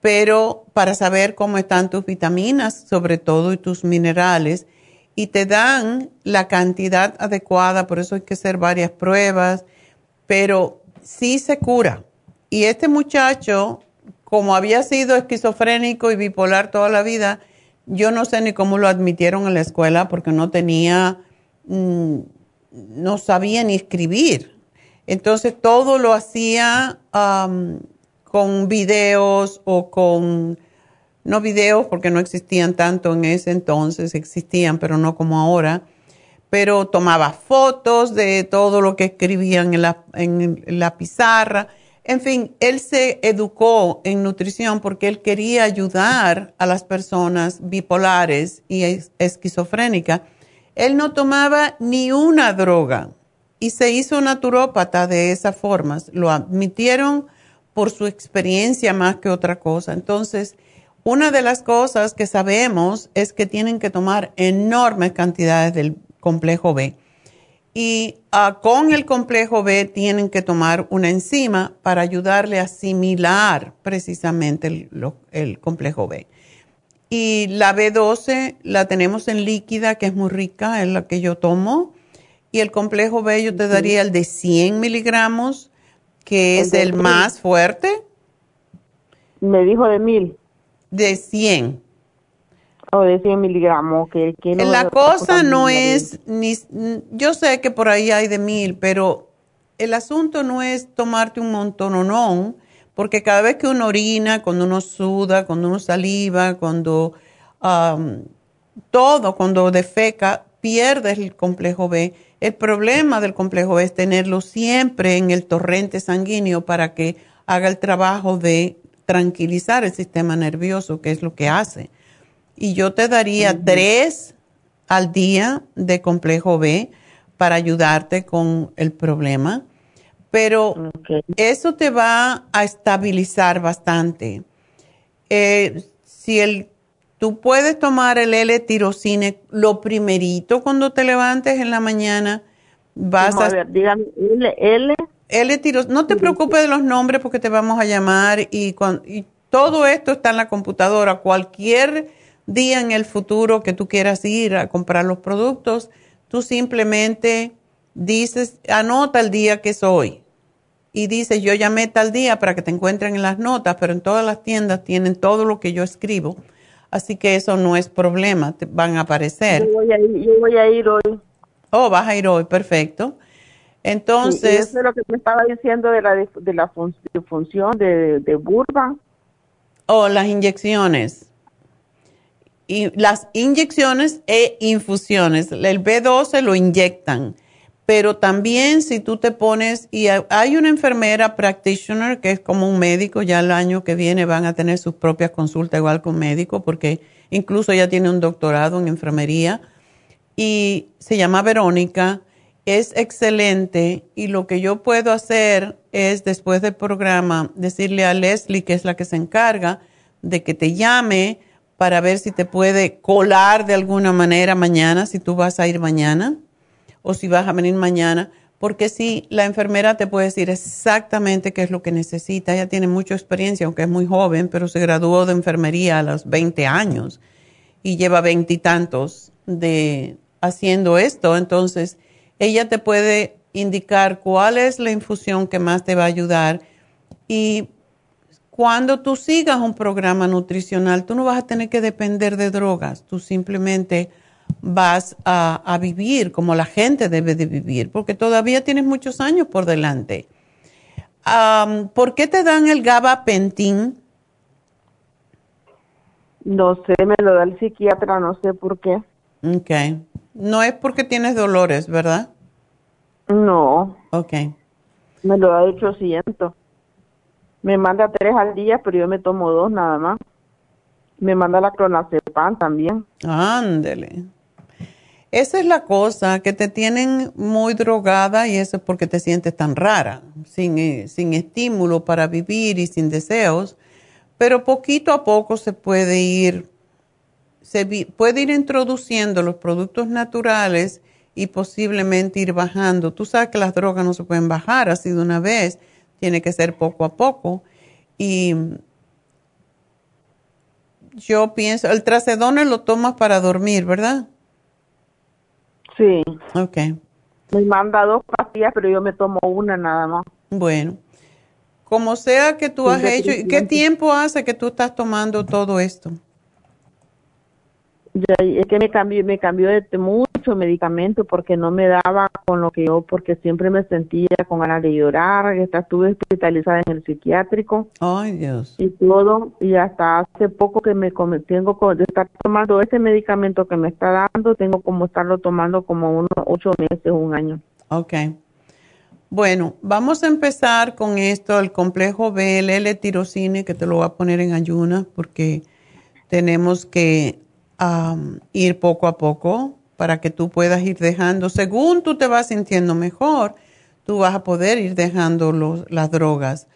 pero para saber cómo están tus vitaminas, sobre todo, y tus minerales, y te dan la cantidad adecuada, por eso hay que hacer varias pruebas, pero sí se cura. Y este muchacho, como había sido esquizofrénico y bipolar toda la vida, yo no sé ni cómo lo admitieron en la escuela porque no tenía, mm, no sabía ni escribir. Entonces todo lo hacía con videos o con, no videos porque no existían tanto en ese entonces, existían, pero no como ahora, pero tomaba fotos de todo lo que escribían en la, en la pizarra. En fin, él se educó en nutrición porque él quería ayudar a las personas bipolares y esquizofrénicas. Él no tomaba ni una droga y se hizo naturópata de esa forma. Lo admitieron por su experiencia más que otra cosa. Entonces, una de las cosas que sabemos es que tienen que tomar enormes cantidades del complejo B. Y ah, con el complejo B tienen que tomar una enzima para ayudarle a asimilar precisamente el, el complejo B. Y la B12 la tenemos en líquida, que es muy rica, es la que yo tomo. Y el complejo B yo te daría el de 100 miligramos que es el más fuerte. Me dijo de mil. De 100. O de 100 miligramos. Que, la cosa no es, ni, yo sé que por ahí hay de mil, pero el asunto no es tomarte un montón o no, porque cada vez que uno orina, cuando uno suda, cuando uno saliva, cuando todo, cuando defeca, pierdes el complejo B el problema del complejo es tenerlo siempre en el torrente sanguíneo para que haga el trabajo de tranquilizar el sistema nervioso, que es lo que hace. Y yo te daría tres al día de complejo B para ayudarte con el problema, pero eso te va a estabilizar bastante. Eh, si el Tú puedes tomar el L-tirocine lo primerito cuando te levantes en la mañana. Vas a, ver, dígame, L, L. L-tirocine. No te preocupes de los nombres porque te vamos a llamar y, y todo esto está en la computadora. Cualquier día en el futuro que tú quieras ir a comprar los productos, tú simplemente dices, anota el día que es hoy. Y dices, yo llamé tal día para que te encuentren en las notas, pero en todas las tiendas tienen todo lo que yo escribo Así que eso no es problema, te van a aparecer. Yo voy a ir, yo voy a ir hoy. Oh, vas a ir hoy, perfecto. Entonces. eso es lo que me estaba diciendo de la, de, la función de, de Burba. Oh, las inyecciones. Y las inyecciones e infusiones. El B12 lo inyectan pero también si tú te pones, y hay una enfermera practitioner que es como un médico, ya el año que viene van a tener sus propias consultas igual un médico, porque incluso ella tiene un doctorado en enfermería, y se llama Verónica, es excelente, y lo que yo puedo hacer es después del programa decirle a Leslie, que es la que se encarga, de que te llame para ver si te puede colar de alguna manera mañana, si tú vas a ir mañana o si vas a venir mañana, porque si la enfermera te puede decir exactamente qué es lo que necesita. Ella tiene mucha experiencia, aunque es muy joven, pero se graduó de enfermería a los 20 años y lleva veintitantos de haciendo esto. Entonces, ella te puede indicar cuál es la infusión que más te va a ayudar y cuando tú sigas un programa nutricional, tú no vas a tener que depender de drogas, tú simplemente vas a, vivir como la gente debe de vivir, porque todavía tienes muchos años por delante. ¿Por qué te dan el gabapentin? No sé, me lo da el psiquiatra, no sé por qué. Ok. No es porque tienes dolores, ¿verdad? No. Ok. Me lo da de 800. Me manda tres al día, pero yo me tomo dos nada más. Me manda la clonazepam también. Ándele. Esa es la cosa, que te tienen muy drogada y eso es porque te sientes tan rara, sin, eh, sin estímulo para vivir y sin deseos. Pero poquito a poco se puede ir, se puede ir introduciendo los productos naturales y posiblemente ir bajando. Tú sabes que las drogas no se pueden bajar así de una vez, tiene que ser poco a poco. Y yo pienso, el tracedone lo tomas para dormir, ¿verdad? Sí. Ok. Me manda dos pastillas, pero yo me tomo una nada más. Bueno, como sea que tú has hecho, ¿qué tiempo hace que tú estás tomando todo esto? Es que me cambió, me cambió de mucho medicamento porque no me daba con lo que yo, porque siempre me sentía con ganas de llorar, estuve hospitalizada en el psiquiátrico. Ay, Dios. Y todo, y hasta hace poco que me tengo de estar tomando ese medicamento que me está dando, tengo como estarlo tomando como unos ocho meses, un año. Ok. Bueno, vamos a empezar con esto, el complejo B, el L-tirocine, que te lo voy a poner en ayunas porque tenemos que ir poco a poco para que tú puedas ir dejando, según tú te vas sintiendo mejor, tú vas a poder ir dejando los, las drogas.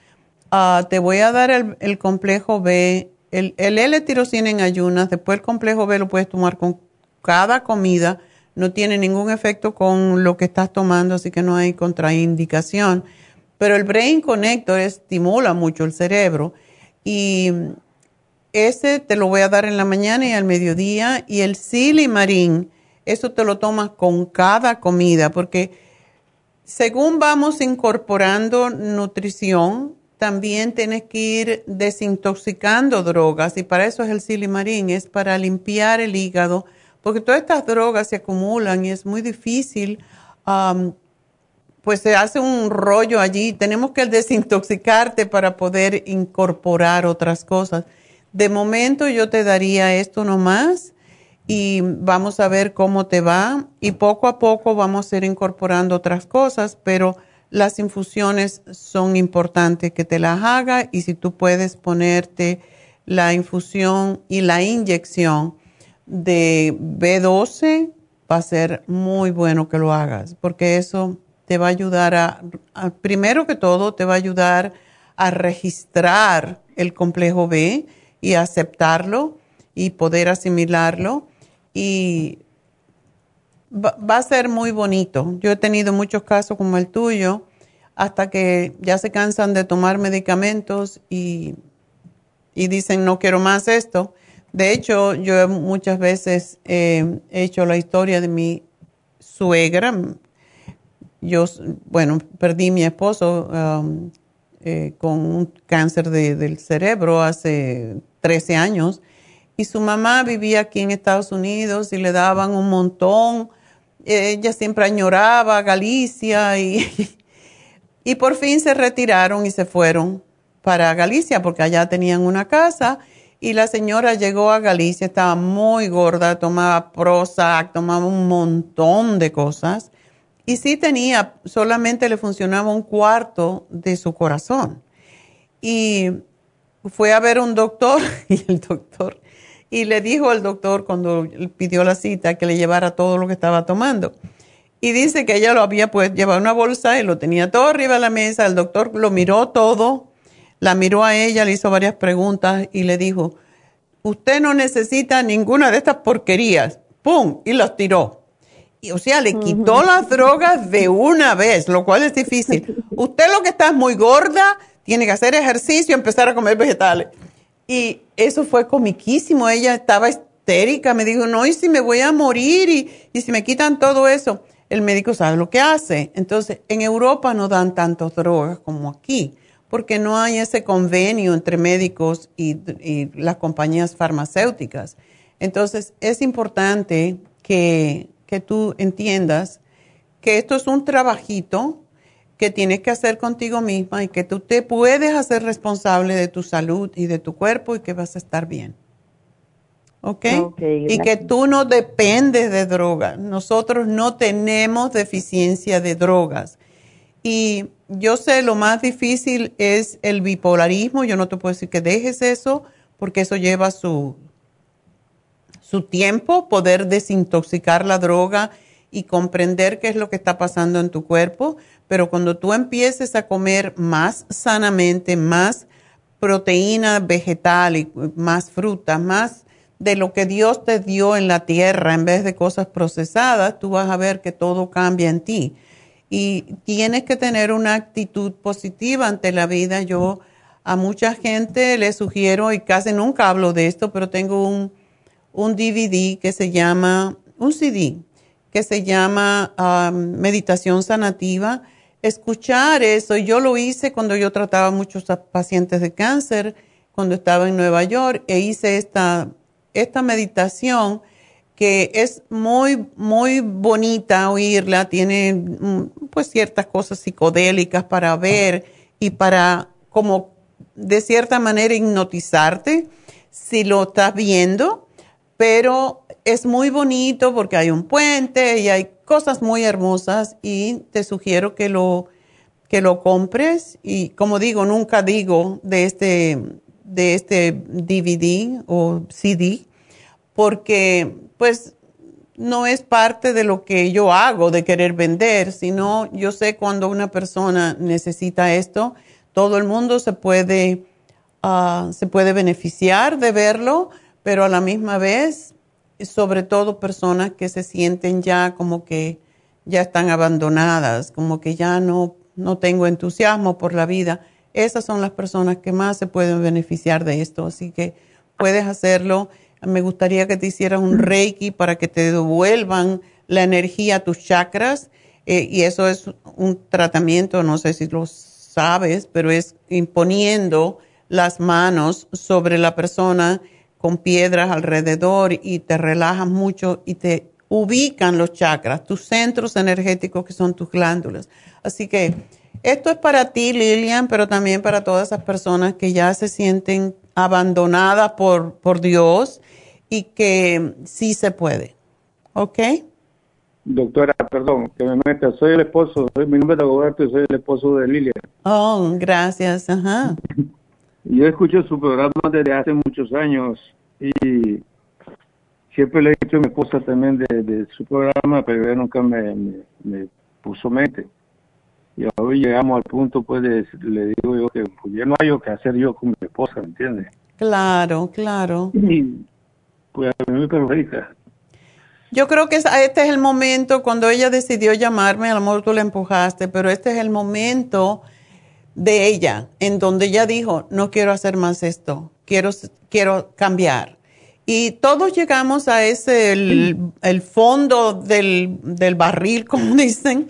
Ah, te voy a dar el, complejo B, el, el L-tirosina en ayunas, después el complejo B lo puedes tomar con cada comida, no tiene ningún efecto con lo que estás tomando, así que no hay contraindicación. Pero el Brain Connector estimula mucho el cerebro y ese te lo voy a dar en la mañana y al mediodía. Y el silimarín, eso te lo tomas con cada comida, porque según vamos incorporando nutrición, también tienes que ir desintoxicando drogas. Y para eso es el silimarín, es para limpiar el hígado, porque todas estas drogas se acumulan y es muy difícil. pues se hace un rollo allí. Tenemos que desintoxicarte para poder incorporar otras cosas. De momento yo te daría esto nomás y vamos a ver cómo te va y poco a poco vamos a ir incorporando otras cosas, pero las infusiones son importantes que te las haga y si tú puedes ponerte la infusión y la inyección de B12, va a ser muy bueno que lo hagas, porque eso te va a ayudar a, primero que todo, te va a ayudar a registrar el complejo B y aceptarlo y poder asimilarlo. Y va, a ser muy bonito. Yo he tenido muchos casos como el tuyo, hasta que ya se cansan de tomar medicamentos y, y dicen no quiero más esto. De hecho, yo muchas veces he hecho la historia de mi suegra. Yo, bueno, perdí mi esposo um, eh, con un cáncer del cerebro hace 13 años, y su mamá vivía aquí en Estados Unidos y le daban un montón. Ella siempre añoraba Galicia y, y por fin se retiraron y se fueron para Galicia porque allá tenían una casa y la señora llegó a Galicia, estaba muy gorda, tomaba Prozac, tomaba un montón de cosas y sí tenía, solamente le funcionaba un cuarto de su corazón. Y fue a ver un doctor y el doctor, y le dijo al doctor cuando pidió la cita que le llevara todo lo que estaba tomando. Y dice que ella lo había pues llevado una bolsa y lo tenía todo arriba de la mesa. El doctor lo miró todo, la miró a ella, le hizo varias preguntas y le dijo, usted no necesita ninguna de estas porquerías. ¡Pum! Y los tiró. Y, o sea, le quitó las drogas de una vez, lo cual es difícil. Usted lo que está es muy gorda, tiene que hacer ejercicio, empezar a comer vegetales. Y eso fue comiquísimo. Ella estaba histérica, me dijo, no, y si me voy a morir y, y si me quitan todo eso. El médico sabe lo que hace. Entonces, en Europa no dan tantas drogas como aquí, porque no hay ese convenio entre médicos y, las compañías farmacéuticas. Entonces, es importante que, que tú entiendas que esto es un trabajito que tienes que hacer contigo misma y que tú te puedes hacer responsable de tu salud y de tu cuerpo y que vas a estar bien. ¿ok? y que tú no dependes de drogas. Nosotros no tenemos deficiencia de drogas. Y yo sé, lo más difícil es el bipolarismo. Yo no te puedo decir que dejes eso, porque eso lleva su, su tiempo, poder desintoxicar la droga y comprender qué es lo que está pasando en tu cuerpo. Pero cuando tú empieces a comer más sanamente, más proteína vegetal y más fruta, más de lo que Dios te dio en la tierra en vez de cosas procesadas, tú vas a ver que todo cambia en ti. Y tienes que tener una actitud positiva ante la vida. Yo a mucha gente le sugiero, y casi nunca hablo de esto, pero tengo un, un DVD que se llama, un CD, que se llama Meditación Sanativa. Escuchar eso, yo lo hice cuando yo trataba a muchos pacientes de cáncer, cuando estaba en Nueva York, e hice esta esta meditación que es muy, muy bonita oírla, tiene mm, pues ciertas cosas psicodélicas para ver y para como de cierta manera hipnotizarte si lo estás viendo, pero es muy bonito porque hay un puente y hay cosas muy hermosas y te sugiero que lo, que lo compres. Y como digo, nunca digo de este de este DVD o CD, porque pues no es parte de lo que yo hago de querer vender, sino yo sé cuando una persona necesita esto, todo el mundo se puede, ah, se puede beneficiar de verlo, pero a la misma vez, sobre todo personas que se sienten ya como que ya están abandonadas, como que ya no, no tengo entusiasmo por la vida esas son las personas que más se pueden beneficiar de esto. Así que puedes hacerlo. Me gustaría que te hicieras un reiki para que te devuelvan la energía a tus chakras. Eh, y eso es un tratamiento, no sé si lo sabes, pero es imponiendo las manos sobre la persona con piedras alrededor y te relajas mucho y te ubican los chakras, tus centros energéticos que son tus glándulas. Así que esto es para ti, Lilian, pero también para todas esas personas que ya se sienten abandonadas por, por Dios y que sí se puede. ¿Ok? Doctora, perdón, que me meta. Soy el esposo, soy, mi nombre es Dagoberto y soy el esposo de Lilian. Oh, gracias. Ajá. Yo escucho su programa desde hace muchos años y siempre le he dicho a mi esposa también de, su programa, pero ella nunca me, me puso mente. Y hoy llegamos al punto, pues, de, le digo yo que pues, ya no hay que hacer yo con mi esposa, ¿me entiendes? Claro, claro. Y, pues a mí me perjudica. Yo creo que este es el momento cuando ella decidió llamarme, a lo mejor tú la empujaste, pero este es el momento de ella en donde ella dijo, no quiero hacer más esto, quiero, quiero cambiar. Y todos llegamos a ese, el, fondo del, del barril, como dicen,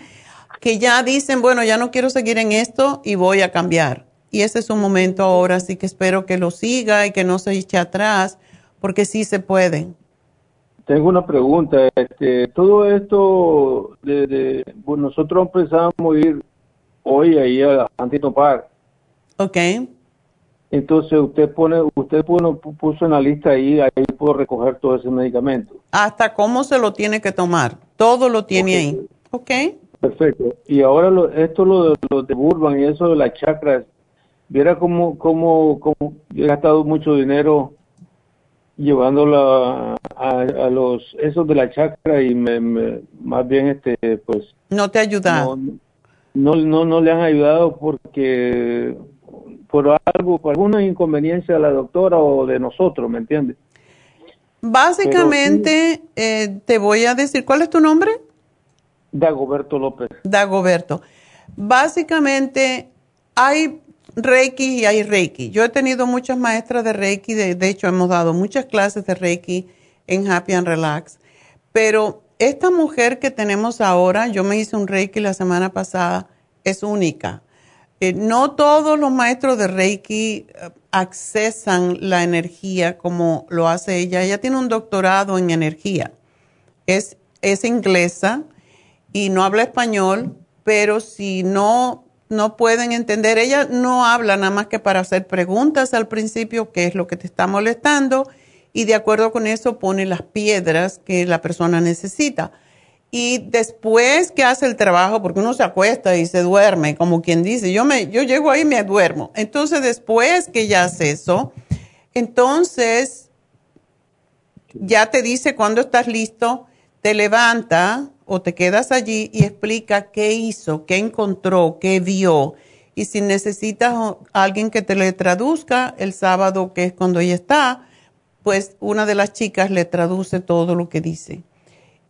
que ya dicen, bueno, ya no quiero seguir en esto y voy a cambiar. Y ese es un momento ahora, así que espero que lo siga y que no se eche atrás, porque sí se puede. Tengo una pregunta. Este, todo esto, de, nosotros empezamos a ir hoy ahí a Antitopar. Ok. Entonces usted pone, usted puso en la lista ahí, ahí puedo recoger todo ese medicamento. Hasta cómo se lo tiene que tomar. Todo lo tiene ahí. Ok. Perfecto. Y ahora lo, esto lo, de Burban y eso de las chakras, viera cómo, cómo, cómo he gastado mucho dinero llevándolo a, los esos de la chakra y me, más bien este pues no te ayuda no, no no le han ayudado porque por algo por alguna inconveniencia de la doctora o de nosotros me entiendes básicamente eh, te voy a decir cuál es tu nombre Dagoberto López. Dagoberto. Básicamente hay Reiki y hay Reiki. Yo he tenido muchas maestras de Reiki, de, de, hecho hemos dado muchas clases de Reiki en Happy and Relax, pero esta mujer que tenemos ahora, yo me hice un Reiki la semana pasada, es única. Eh, no todos los maestros de Reiki eh, accesan la energía como lo hace ella. Ella tiene un doctorado en energía. Es, es inglesa, y no habla español, pero si no, no pueden entender, ella no habla nada más que para hacer preguntas al principio, qué es lo que te está molestando, y de acuerdo con eso pone las piedras que la persona necesita. Y después que hace el trabajo, porque uno se acuesta y se duerme, como quien dice, yo, me, yo llego ahí y me duermo. Entonces después que ya hace eso, entonces ya te dice cuando estás listo, te levanta o te quedas allí y explica qué hizo, qué encontró, qué vio. Y si necesitas alguien que te le traduzca el sábado, que es cuando ella está, pues una de las chicas le traduce todo lo que dice.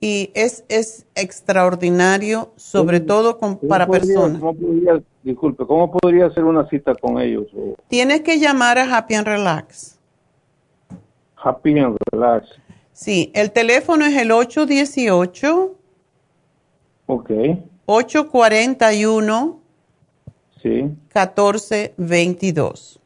Y es, es extraordinario, sobre todo para personas. disculpe, ¿cómo podría hacer una cita con ellos? Tienes que llamar a Happy and Relax. Happy and Relax. Sí, el teléfono es el 818. Ok. 841. Sí. 1422.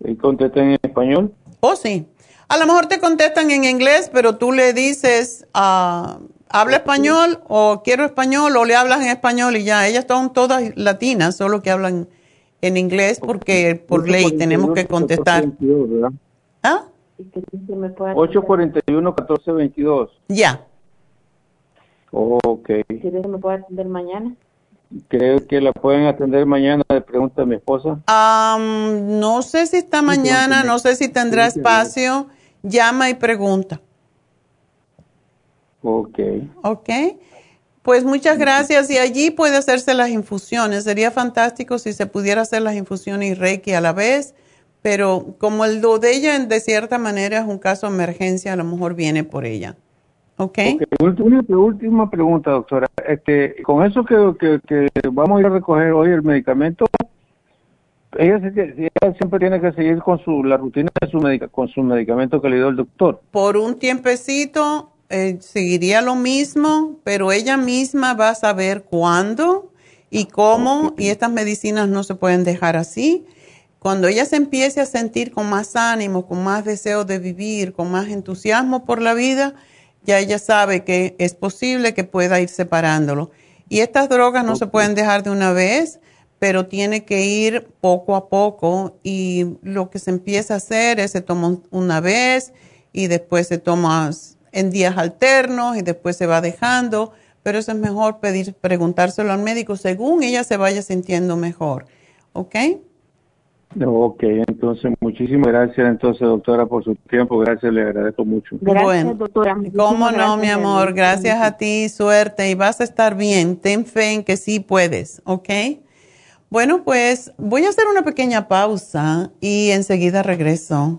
¿Y contestan en español? Oh, sí. A lo mejor te contestan en inglés, pero tú le dices, ah, habla español o quiero español o le hablas en español y ya. Ellas son todas latinas, solo que hablan en inglés porque por ley tenemos que contestar. ¿Ah? 841-1422. Ya. Ok. ¿Quieres que me pueda atender mañana? ¿Creo que la pueden atender mañana? Le pregunta a mi esposa. no sé si está mañana, no sé si tendrá espacio. Llama y pregunta. Ok. Ok. Pues muchas gracias. Y allí puede hacerse las infusiones. Sería fantástico si se pudiera hacer las infusiones y Reiki a la vez. Pero como el do de ella, de cierta manera, es un caso de emergencia, a lo mejor viene por ella. ¿Ok? Una última pregunta, doctora. Este, con eso que, que, vamos a ir a recoger hoy el medicamento, ella, siempre tiene que seguir con su la rutina de su con su medicamento que le dio el doctor. Por un tiempecito eh, seguiría lo mismo, pero ella misma va a saber cuándo y cómo, y estas medicinas no se pueden dejar así. Cuando ella se empiece a sentir con más ánimo, con más deseo de vivir, con más entusiasmo por la vida, ya ella sabe que es posible que pueda ir separándolo. Y estas drogas no se pueden dejar de una vez, pero tiene que ir poco a poco y lo que se empieza a hacer es se toma una vez y después se toma en días alternos y después se va dejando, pero eso es mejor pedir, preguntárselo al médico según ella se vaya sintiendo mejor. ¿Ok? Ok, entonces muchísimas gracias entonces doctora por su tiempo, gracias, le agradezco mucho. Gracias doctora. ¿Cómo no, mi amor? Gracias a ti, suerte y vas a estar bien, ten fe en que sí puedes, ¿ok? Bueno, pues voy a hacer una pequeña pausa y enseguida regreso.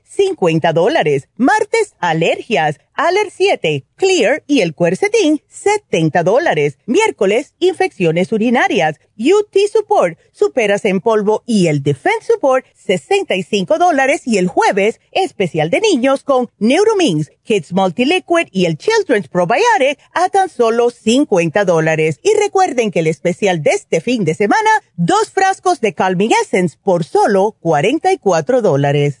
50 dólares. Martes, alergias, Aller 7, Clear y el Quercetin, 70 dólares. Miércoles, infecciones urinarias, UT Support, superas en polvo y el Defense Support, 65 dólares. Y el jueves, especial de niños con Neuromins, Kids Multiliquid y el Children's Probiotic a tan solo 50 dólares. Y recuerden que el especial de este fin de semana, dos frascos de Calming Essence por solo 44 dólares.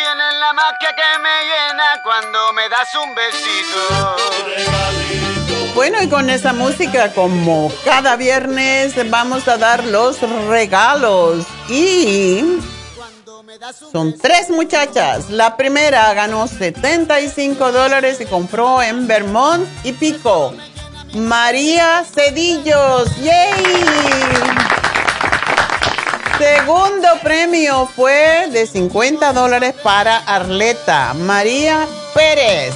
Tienes la magia que me llena cuando me das un besito. Bueno, y con esa música, como cada viernes, vamos a dar los regalos. Y son tres muchachas. La primera ganó 75 dólares y compró en Vermont y Pico. María Cedillos. ¡Yay! Segundo premio fue de 50 dólares para Arleta María Pérez.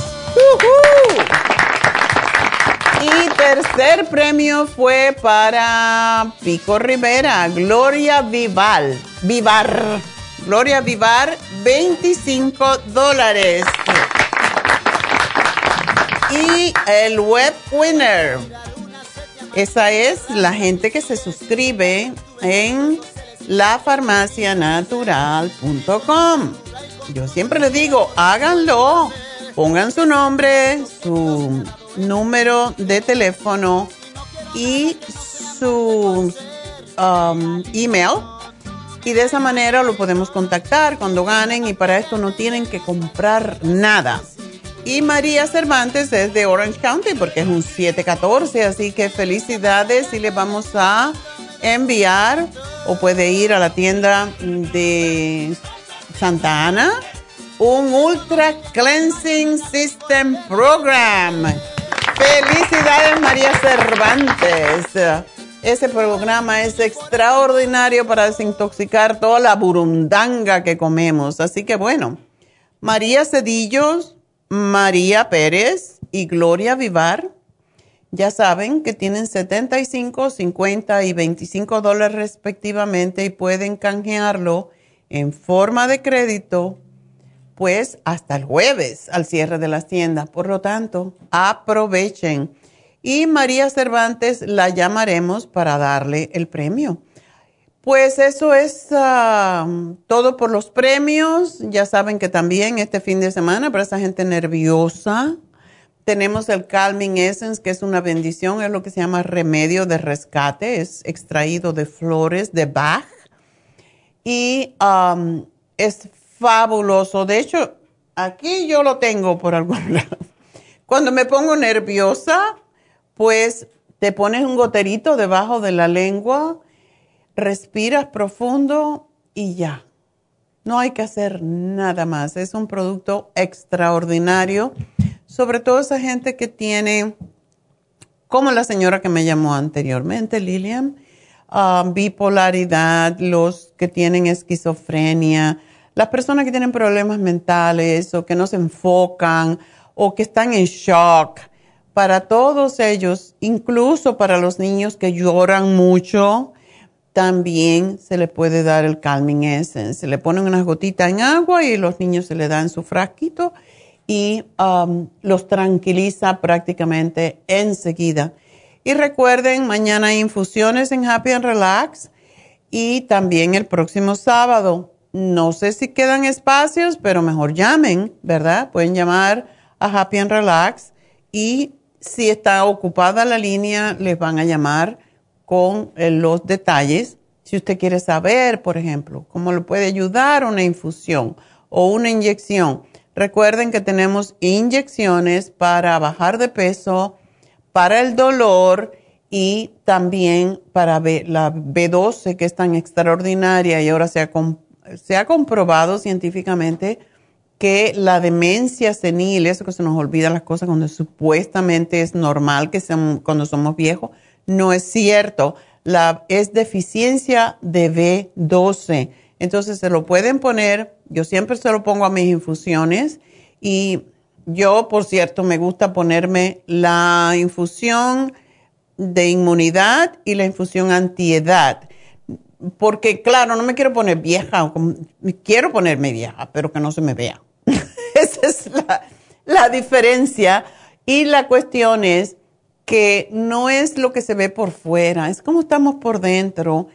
Y tercer premio fue para Pico Rivera, Gloria Vival. Vivar. Gloria Vivar, 25 dólares. Y el web winner. Esa es la gente que se suscribe en lafarmacianatural.com. Yo siempre les digo, háganlo, pongan su nombre, su número de teléfono y su um, email. Y de esa manera lo podemos contactar cuando ganen y para esto no tienen que comprar nada. Y María Cervantes es de Orange County porque es un 714, así que felicidades y le vamos a enviar o puede ir a la tienda de Santa Ana un Ultra Cleansing System Program. Felicidades María Cervantes. Ese programa es extraordinario para desintoxicar toda la burundanga que comemos. Así que bueno, María Cedillos, María Pérez y Gloria Vivar ya saben que tienen 75, 50 y 25 dólares respectivamente y pueden canjearlo en forma de crédito pues hasta el jueves al cierre de las tiendas. Por lo tanto, aprovechen. Y María Cervantes la llamaremos para darle el premio. Pues eso es ah, todo por los premios. Ya saben que también este fin de semana para esa gente nerviosa tenemos el Calming Essence, que es una bendición, es lo que se llama remedio de rescate, es extraído de flores de Bach y um, es fabuloso. De hecho, aquí yo lo tengo por algún lado. Cuando me pongo nerviosa, pues te pones un goterito debajo de la lengua, respiras profundo y ya. No hay que hacer nada más. Es un producto extraordinario sobre todo esa gente que tiene, como la señora que me llamó anteriormente, Lilian, ah, bipolaridad, los que tienen esquizofrenia, las personas que tienen problemas mentales o que no se enfocan o que están en shock. Para todos ellos, incluso para los niños que lloran mucho, también se le puede dar el Calming Essence. Se le ponen unas gotitas en agua y los niños se le dan su frasquito y um, los tranquiliza prácticamente enseguida. Y recuerden, mañana hay infusiones en Happy and Relax y también el próximo sábado. No sé si quedan espacios, pero mejor llamen, ¿verdad? Pueden llamar a Happy and Relax y si está ocupada la línea, les van a llamar con eh, los detalles. Si usted quiere saber, por ejemplo, cómo le puede ayudar una infusión o una inyección Recuerden que tenemos inyecciones para bajar de peso, para el dolor y también para la B12 que es tan extraordinaria y ahora se ha, comprobado científicamente que la demencia senil, eso que se nos olvidan las cosas cuando supuestamente es normal que cuando somos viejos, no es cierto. La, es deficiencia de B12. Entonces se lo pueden poner, yo siempre se lo pongo a mis infusiones y yo, por cierto, me gusta ponerme la infusión de inmunidad y la infusión antiedad. Porque, claro, no me quiero poner vieja, quiero ponerme vieja, pero que no se me vea. Esa es la, la diferencia. Y la cuestión es que no es lo que se ve por fuera, es como estamos por dentro.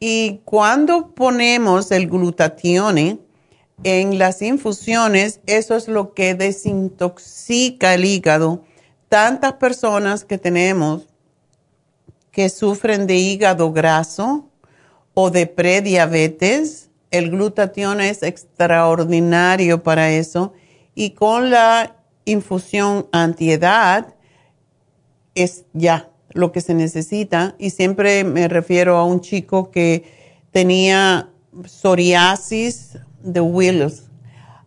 Y cuando ponemos el glutatione, en las infusiones, eso es lo que desintoxica el hígado. Tantas personas que tenemos que sufren de hígado graso o de prediabetes, el glutatión es extraordinario para eso. Y con la infusión antiedad es ya lo que se necesita. Y siempre me refiero a un chico que tenía psoriasis de Willis.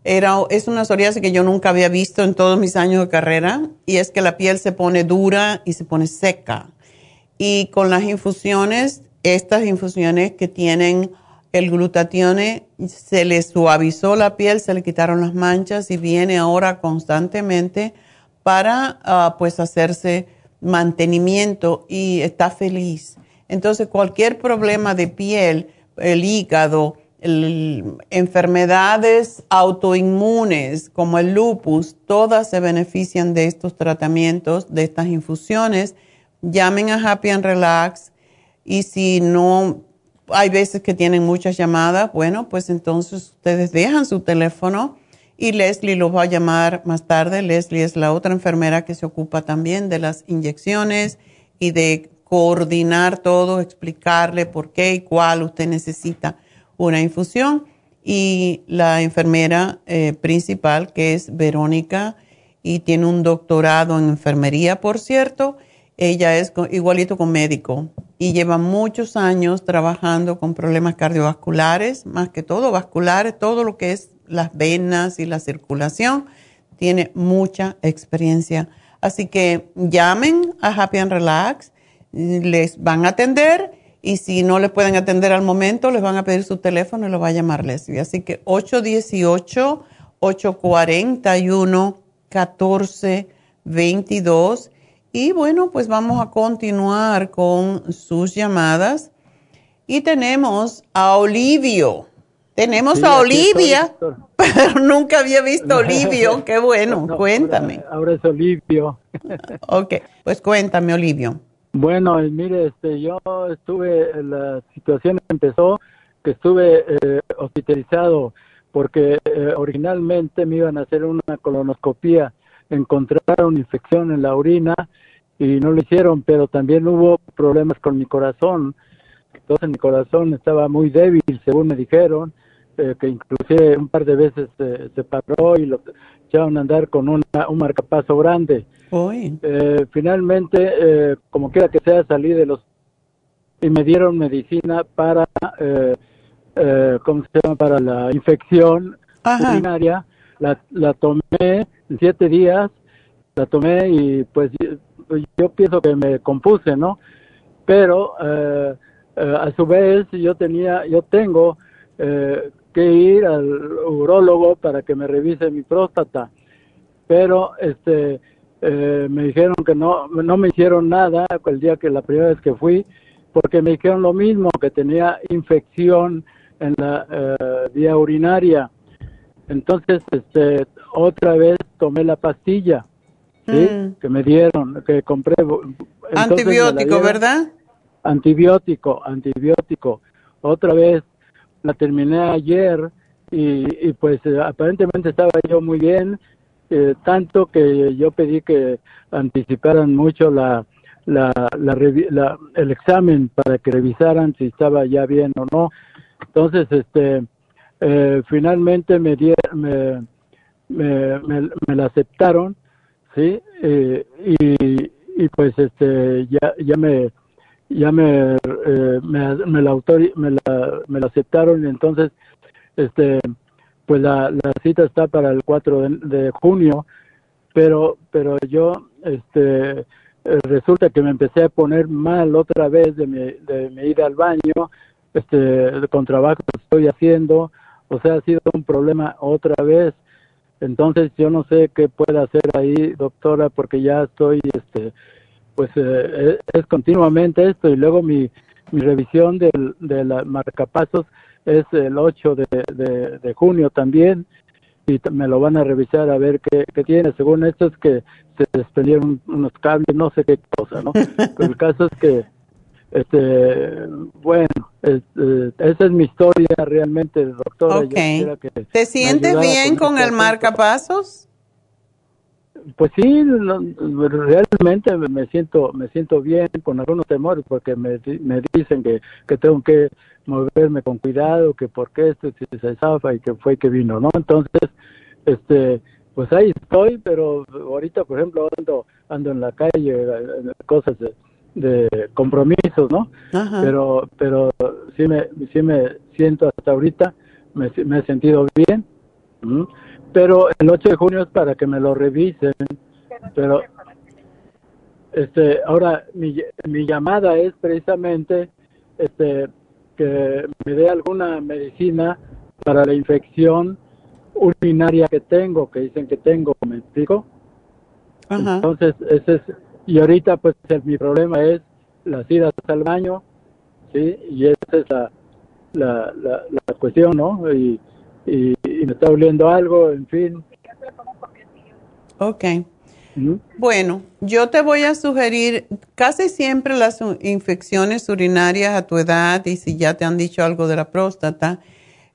Era, es una psoriasis que yo nunca había visto en todos mis años de carrera y es que la piel se pone dura y se pone seca. Y con las infusiones, estas infusiones que tienen el glutatione, se le suavizó la piel, se le quitaron las manchas y viene ahora constantemente para ah, pues hacerse mantenimiento y está feliz. Entonces cualquier problema de piel, el hígado, enfermedades autoinmunes como el lupus, todas se benefician de estos tratamientos, de estas infusiones. Llamen a Happy and Relax y si no, hay veces que tienen muchas llamadas, bueno, pues entonces ustedes dejan su teléfono y Leslie los va a llamar más tarde. Leslie es la otra enfermera que se ocupa también de las inyecciones y de coordinar todo, explicarle por qué y cuál usted necesita una infusión y la enfermera eh, principal, que es Verónica, y tiene un doctorado en enfermería, por cierto. Ella es igualito con médico y lleva muchos años trabajando con problemas cardiovasculares, más que todo vasculares, todo lo que es las venas y la circulación. Tiene mucha experiencia. Así que llamen a Happy and Relax, les van a atender y si no les pueden atender al momento, les van a pedir su teléfono y lo va a llamar Leslie. Así que 818-841-1422. Y bueno, pues vamos a continuar con sus llamadas. Y tenemos a Olivio. Tenemos a Olivia, pero nunca había visto a Olivio. Qué bueno, cuéntame. ahora es Olivio. ok, pues cuéntame, Olivio. Bueno, mire, este, yo estuve, la situación empezó que estuve eh, hospitalizado porque eh, originalmente me iban a hacer una colonoscopía, encontraron infección en la orina y no lo hicieron, pero también hubo problemas con mi corazón. Entonces mi corazón estaba muy débil, según me dijeron, eh, que inclusive un par de veces se paró y lo echaron a andar con una, un marcapaso grande. Eh, finalmente, eh, como quiera que sea, salí de los y me dieron medicina para, eh, eh ¿cómo se llama? Para la infección urinaria. La, la tomé en siete días, la tomé y pues yo pienso que me compuse, ¿no? Pero a su vez yo tenía, yo tengo que ir al urólogo para que me revise mi próstata, pero este eh, me dijeron que no, no me hicieron nada el día que la primera vez que fui, porque me dijeron lo mismo, que tenía infección en la eh, vía urinaria. Entonces, este, otra vez tomé la pastilla, ¿sí? Mm. Que me dieron, que compré. antibiótico, ¿verdad? Antibiótico, antibiótico. Otra vez la terminé ayer y, y pues eh, aparentemente estaba yo muy bien eh, tanto que yo pedí que anticiparan mucho la, la, la, el examen para que revisaran si estaba ya bien o no. Entonces, este, eh, finalmente me, me, me, me, la aceptaron, ¿sí? Y, y pues este, ya, ya me, ya me, me, me, la me, la, me la aceptaron y entonces, este, pues la, la cita está para el 4 de, junio, pero pero yo este eh, resulta que me empecé a poner mal otra vez de mi, de mi ir al baño, este con trabajo que estoy haciendo, o sea, ha sido un problema otra vez. Entonces yo no sé qué puede hacer ahí, doctora, porque ya estoy, este, pues eh, es continuamente esto y luego mi, mi revisión del, de la marcapasos es el 8 de, de, de junio también y me lo van a revisar a ver qué, qué tiene. Según esto es que se desprendieron unos cables, no sé qué cosa, ¿no? Pero el caso es que, este, bueno, es- eh, esa es mi historia realmente, doctora. Yo Ok. quisiera que ¿Te sientes bien con el marcapasos? Pues sí, no, realmente me siento me siento bien con algunos temores porque me, me dicen que, que tengo que moverme con cuidado, que porque esto si se zafa y que fue que vino, ¿no? Entonces, este, pues ahí estoy, pero ahorita, por ejemplo, ando ando en la calle, cosas de, de compromisos, ¿no? Ajá. Pero pero sí me sí me siento hasta ahorita me, me he sentido bien. ¿m? Pero el 8 de junio es para que me lo revisen. Pero este ahora mi, mi llamada es precisamente este que me dé alguna medicina para la infección urinaria que tengo, que dicen que tengo, ¿me explico? Ajá. Entonces, ese es, y ahorita pues el- mi problema es las idas al baño, ¿sí? Y esa es la, la, la, la cuestión, ¿no? Y, y, y me está oliendo algo, en fin. Ok. Bueno, yo te voy a sugerir casi siempre las infecciones urinarias a tu edad y si ya te han dicho algo de la próstata,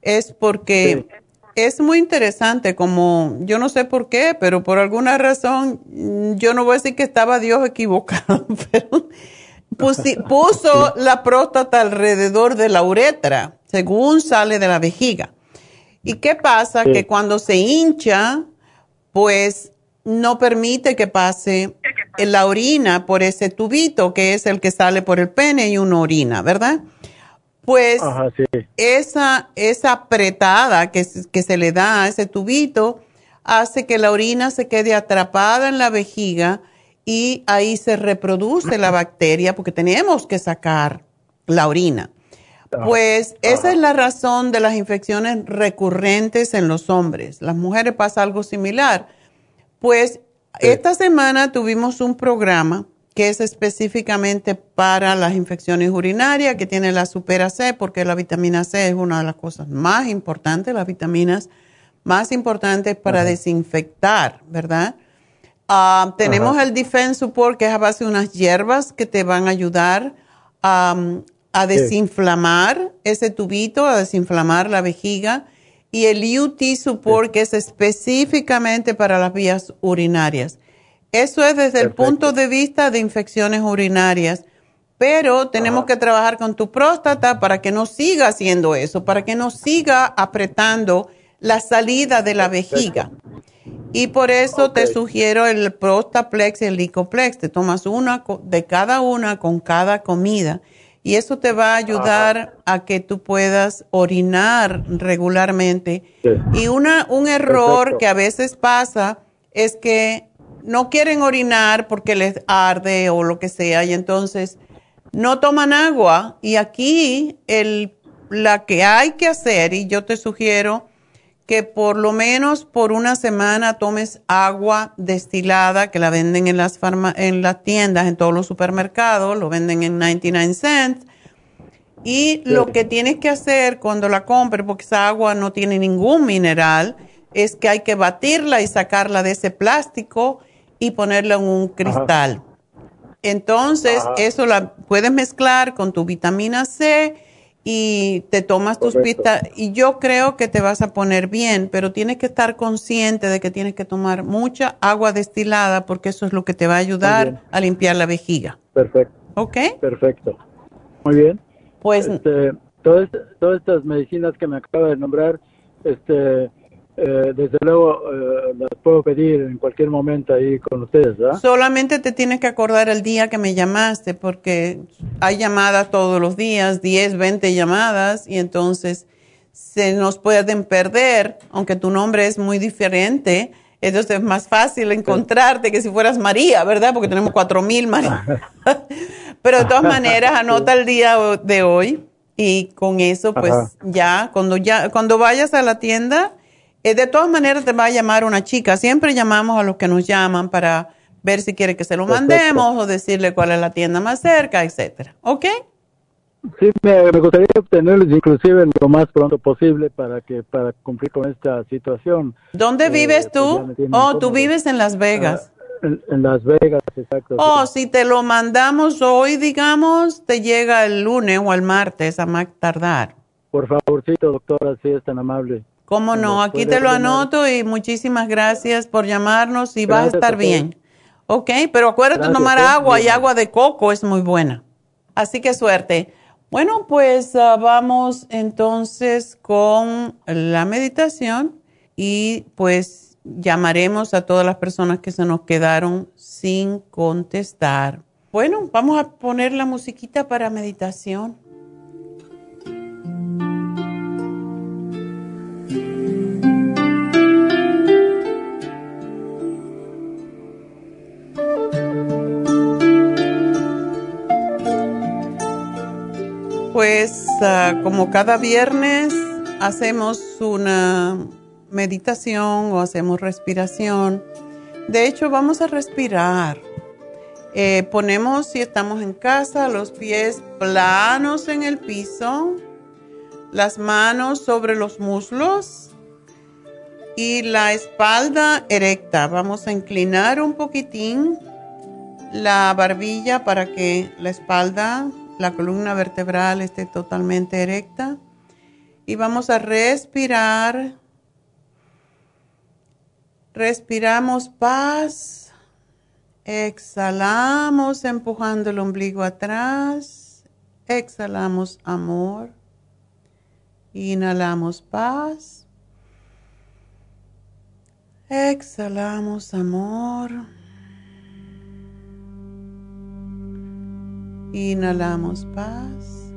es porque es muy interesante como, yo no sé por qué, pero por alguna razón, yo no voy a decir que estaba Dios equivocado, pero pusi- puso la próstata alrededor de la uretra, según sale de la vejiga. ¿Y qué pasa? Que cuando se hincha, pues no permite que pase la orina por ese tubito que es el que sale por el pene y una orina, ¿verdad? Pues Ajá, sí. esa, esa apretada que, que se le da a ese tubito hace que la orina se quede atrapada en la vejiga y ahí se reproduce la bacteria porque tenemos que sacar la orina. Pues esa es la razón de las infecciones recurrentes en los hombres. Las mujeres pasa algo similar. Pues esta semana tuvimos un programa que es específicamente para las infecciones urinarias, que tiene la supera C, porque la vitamina C es una de las cosas más importantes, las vitaminas más importantes para desinfectar, ¿verdad? Ah, tenemos el Defense Support, que es a base de unas hierbas que te van a ayudar am, a desinflamar ese tubito, a desinflamar la vejiga. Y el UT Support, que es específicamente para las vías urinarias. Eso es desde el punto de vista de infecciones urinarias. Pero tenemos que trabajar con tu próstata para que no siga haciendo eso, para que no siga apretando la salida de la vejiga. Y por eso te sugiero el Prostaplex y el Licoplex. Te tomas una de cada una con cada comida. Y eso te va a ayudar a que tú puedas orinar regularmente. Y una, un error Perfecto. que a veces pasa es que no quieren orinar porque les arde o lo que sea. Y entonces no toman agua. Y aquí el, la que hay que hacer, y yo te sugiero que por lo menos por una semana tomes agua destilada que la venden en las farma- en las tiendas, en todos los supermercados, lo venden en 99 cents. Y lo que tienes que hacer cuando la compres, porque esa agua no tiene ningún mineral, es que hay que batirla y sacarla de ese plástico y ponerla en un cristal. Entonces, Ajá. eso la puedes mezclar con tu vitamina C y te tomas tus pistas y yo creo que te vas a poner bien, pero tienes que estar consciente de que tienes que tomar mucha agua destilada porque eso es lo que te va a ayudar a limpiar la vejiga. Perfecto. ¿Ok? Perfecto. Muy bien. Pues este, todas, todas estas medicinas que me acaba de nombrar, este, eh, desde luego eh, las puedo pedir en cualquier momento ahí con ustedes, ¿verdad? Solamente te tienes que acordar el día que me llamaste porque hay llamadas todos los días, 10, 20 llamadas y entonces se nos pueden perder, aunque tu nombre es muy diferente. Entonces es más fácil encontrarte que si fueras María, ¿verdad? Porque tenemos cuatro mil María. Pero de todas maneras, anota el día de hoy y con eso, pues Ajá. ya, cuando ya, cuando vayas a la tienda, eh, de todas maneras te va a llamar una chica. Siempre llamamos a los que nos llaman para ver si quiere que se lo Perfecto. mandemos o decirle cuál es la tienda más cerca, etcétera. ¿Ok? Sí, me, me gustaría obtenerlos inclusive lo más pronto posible para que para cumplir con esta situación. ¿Dónde Eh, vives pues tú? tienen oh, tú vives en Las Vegas. En, en Las Vegas, exacto. Oh, si te lo mandamos hoy, digamos, te llega el lunes o el martes a más tardar. Por favorcito, doctora, si es tan amable. ¿Cómo no? ¿Me Aquí te lo anoto y muchísimas gracias por llamarnos y vas a estar bien. Ok, pero acuérdate de tomar agua y agua de coco es muy buena. Así que suerte. Bueno, pues ah, vamos entonces con la meditación y pues llamaremos a todas las personas que se nos quedaron sin contestar. Bueno, vamos a poner la musiquita para meditación. Pues ah, como cada viernes hacemos una meditación o hacemos respiración. De hecho, vamos a respirar. Eh, ponemos, si estamos en casa, los pies planos en el piso, las manos sobre los muslos y la espalda erecta. Vamos a inclinar un poquitín la barbilla para que la espalda, la columna vertebral esté totalmente erecta. Y vamos a respirar. Respiramos paz. Exhalamos empujando el ombligo atrás. Exhalamos amor. Inhalamos paz. Exhalamos amor. Inhalamos paz.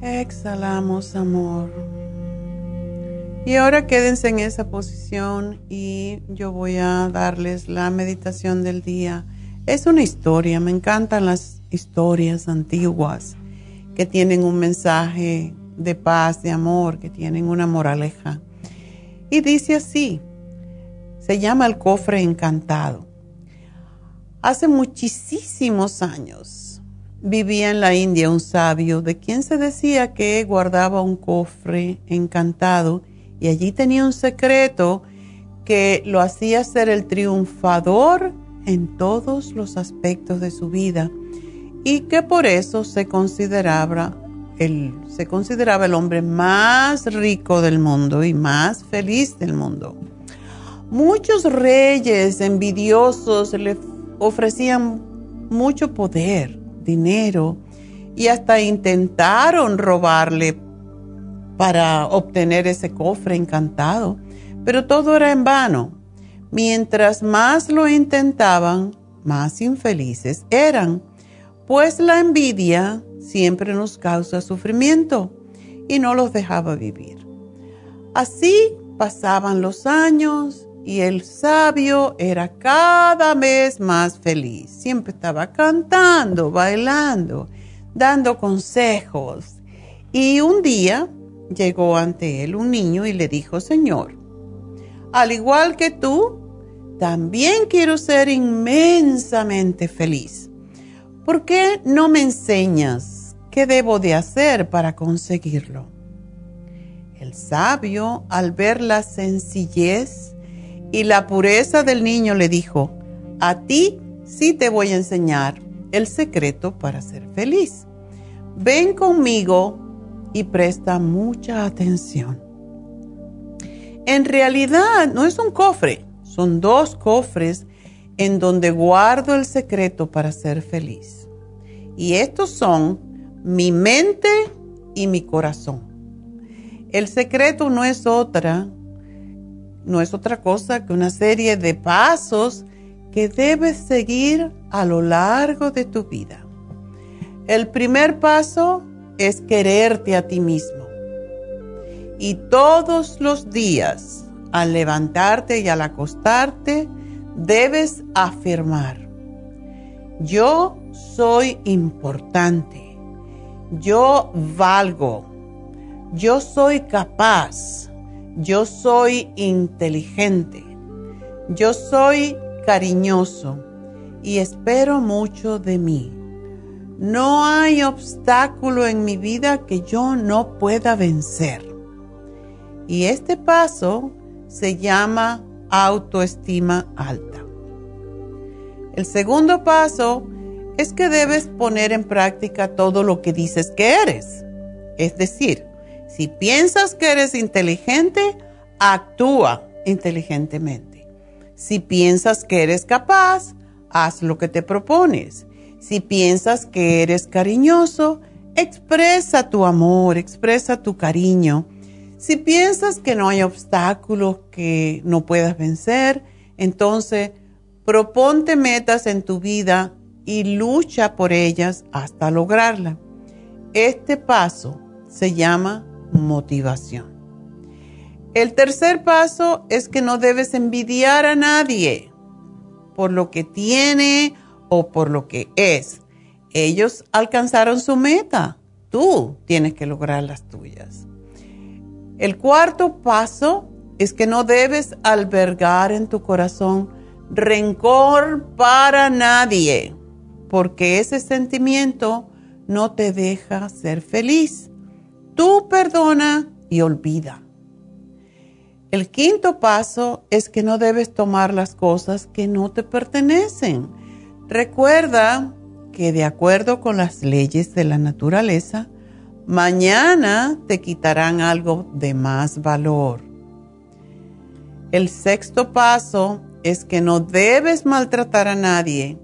Exhalamos amor. Y ahora quédense en esa posición y yo voy a darles la meditación del día. Es una historia, me encantan las historias antiguas que tienen un mensaje de paz, de amor, que tienen una moraleja. Y dice así, se llama el cofre encantado. Hace muchísimos años vivía en la India un sabio de quien se decía que guardaba un cofre encantado y allí tenía un secreto que lo hacía ser el triunfador en todos los aspectos de su vida y que por eso se consideraba el, se consideraba el hombre más rico del mundo y más feliz del mundo. Muchos reyes envidiosos le ofrecían mucho poder, dinero y hasta intentaron robarle para obtener ese cofre encantado, pero todo era en vano. Mientras más lo intentaban, más infelices eran, pues la envidia siempre nos causa sufrimiento y no los dejaba vivir. Así pasaban los años y el sabio era cada vez más feliz. Siempre estaba cantando, bailando, dando consejos. Y un día llegó ante él un niño y le dijo, Señor, al igual que tú, también quiero ser inmensamente feliz. ¿Por qué no me enseñas qué debo de hacer para conseguirlo? El sabio, al ver la sencillez y la pureza del niño, le dijo, a ti sí te voy a enseñar el secreto para ser feliz. Ven conmigo y presta mucha atención. En realidad no es un cofre, son dos cofres en donde guardo el secreto para ser feliz. Y estos son mi mente y mi corazón. El secreto no es otra, no es otra cosa que una serie de pasos que debes seguir a lo largo de tu vida. El primer paso es quererte a ti mismo. Y todos los días, al levantarte y al acostarte, debes afirmar, yo soy importante, yo valgo, yo soy capaz, yo soy inteligente, yo soy cariñoso y espero mucho de mí. No hay obstáculo en mi vida que yo no pueda vencer. Y este paso se llama autoestima alta. El segundo paso es que debes poner en práctica todo lo que dices que eres. Es decir, si piensas que eres inteligente, actúa inteligentemente. Si piensas que eres capaz, haz lo que te propones. Si piensas que eres cariñoso, expresa tu amor, expresa tu cariño. Si piensas que no hay obstáculos que no puedas vencer, entonces proponte metas en tu vida y lucha por ellas hasta lograrla. Este paso se llama motivación. El tercer paso es que no debes envidiar a nadie por lo que tiene o por lo que es. Ellos alcanzaron su meta. Tú tienes que lograr las tuyas. El cuarto paso es que no debes albergar en tu corazón rencor para nadie, porque ese sentimiento no te deja ser feliz. Tú perdona y olvida. El quinto paso es que no debes tomar las cosas que no te pertenecen. Recuerda que de acuerdo con las leyes de la naturaleza, mañana te quitarán algo de más valor. El sexto paso es que no debes maltratar a nadie.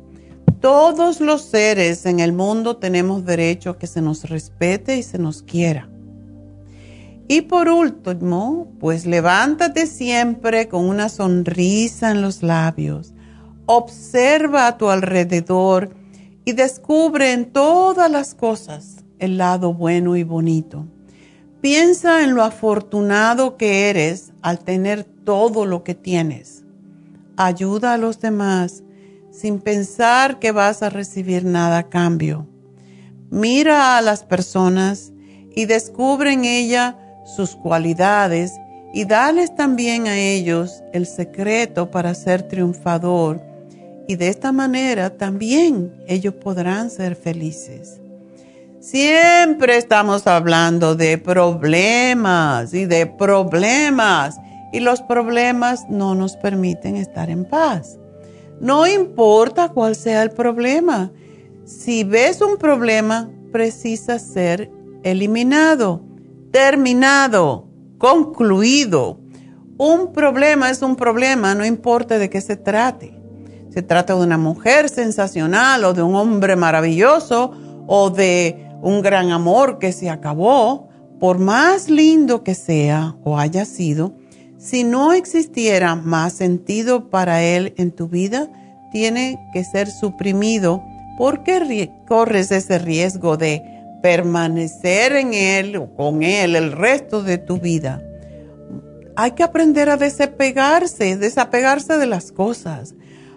Todos los seres en el mundo tenemos derecho a que se nos respete y se nos quiera. Y por último, pues levántate siempre con una sonrisa en los labios. Observa a tu alrededor y descubre en todas las cosas el lado bueno y bonito. Piensa en lo afortunado que eres al tener todo lo que tienes. Ayuda a los demás sin pensar que vas a recibir nada a cambio. Mira a las personas y descubre en ella sus cualidades y dales también a ellos el secreto para ser triunfador y de esta manera también ellos podrán ser felices. Siempre estamos hablando de problemas y de problemas y los problemas no nos permiten estar en paz. No importa cuál sea el problema. Si ves un problema, precisa ser eliminado terminado, concluido. Un problema es un problema, no importa de qué se trate. Se trata de una mujer sensacional o de un hombre maravilloso o de un gran amor que se acabó, por más lindo que sea o haya sido, si no existiera más sentido para él en tu vida, tiene que ser suprimido porque corres ese riesgo de permanecer en Él o con Él el resto de tu vida, hay que aprender a desapegarse, desapegarse de las cosas.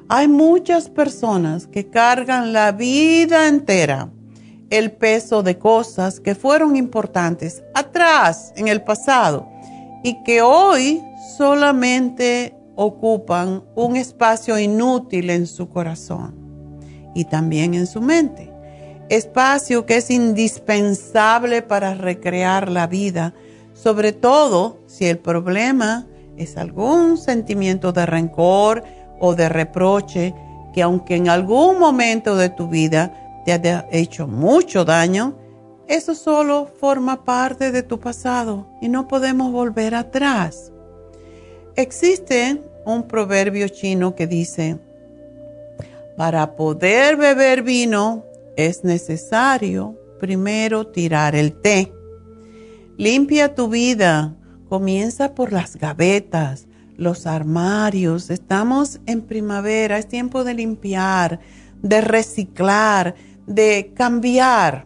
Hay muchas personas que cargan la vida entera el peso de cosas que fueron importantes atrás, en el pasado, y que hoy solamente ocupan un espacio inútil en su corazón y también en su mente espacio que es indispensable para recrear la vida, sobre todo si el problema es algún sentimiento de rencor o de reproche que aunque en algún momento de tu vida te haya hecho mucho daño, eso solo forma parte de tu pasado y no podemos volver atrás. Existe un proverbio chino que dice, para poder beber vino es necesario primero tirar el té. Limpia tu vida. Comienza por las gavetas, los armarios. Estamos en primavera, es tiempo de limpiar, de reciclar, de cambiar.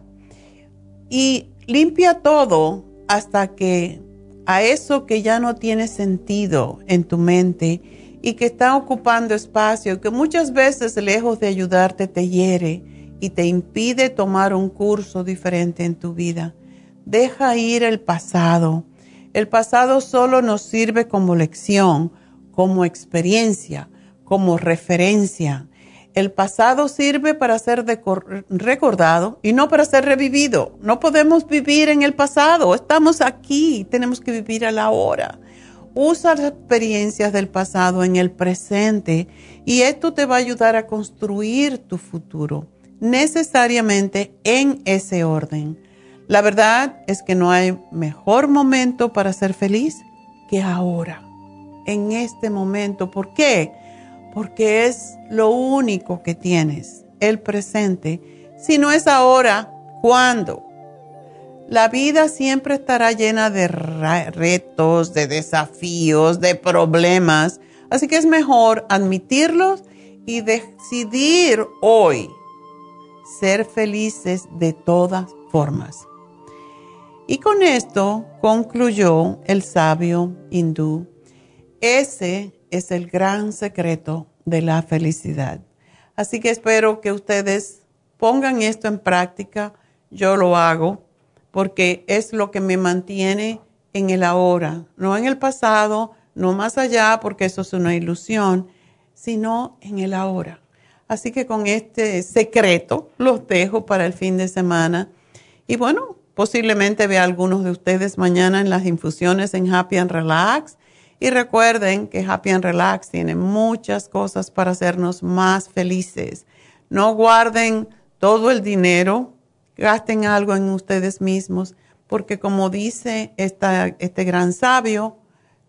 Y limpia todo hasta que a eso que ya no tiene sentido en tu mente y que está ocupando espacio, que muchas veces lejos de ayudarte te hiere y te impide tomar un curso diferente en tu vida. Deja ir el pasado. El pasado solo nos sirve como lección, como experiencia, como referencia. El pasado sirve para ser recordado y no para ser revivido. No podemos vivir en el pasado, estamos aquí, tenemos que vivir a la hora. Usa las experiencias del pasado en el presente y esto te va a ayudar a construir tu futuro, necesariamente en ese orden. La verdad es que no hay mejor momento para ser feliz que ahora, en este momento. ¿Por qué? porque es lo único que tienes, el presente. Si no es ahora, ¿cuándo? La vida siempre estará llena de retos, de desafíos, de problemas, así que es mejor admitirlos y decidir hoy ser felices de todas formas. Y con esto concluyó el sabio hindú. Ese es el gran secreto de la felicidad. Así que espero que ustedes pongan esto en práctica. Yo lo hago porque es lo que me mantiene en el ahora, no en el pasado, no más allá, porque eso es una ilusión, sino en el ahora. Así que con este secreto los dejo para el fin de semana. Y bueno, posiblemente vea a algunos de ustedes mañana en las infusiones en Happy and Relax y recuerden que Happy and Relax tiene muchas cosas para hacernos más felices. No guarden todo el dinero, gasten algo en ustedes mismos, porque como dice este gran sabio,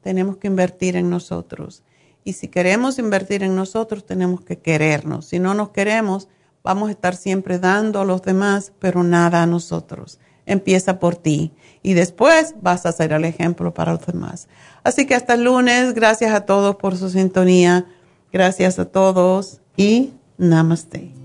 tenemos que invertir en nosotros. Y si queremos invertir en nosotros, tenemos que querernos. Si no nos queremos, vamos a estar siempre dando a los demás, pero nada a nosotros. Empieza por ti y después vas a ser el ejemplo para los demás. Así que hasta el lunes, gracias a todos por su sintonía, gracias a todos y namaste.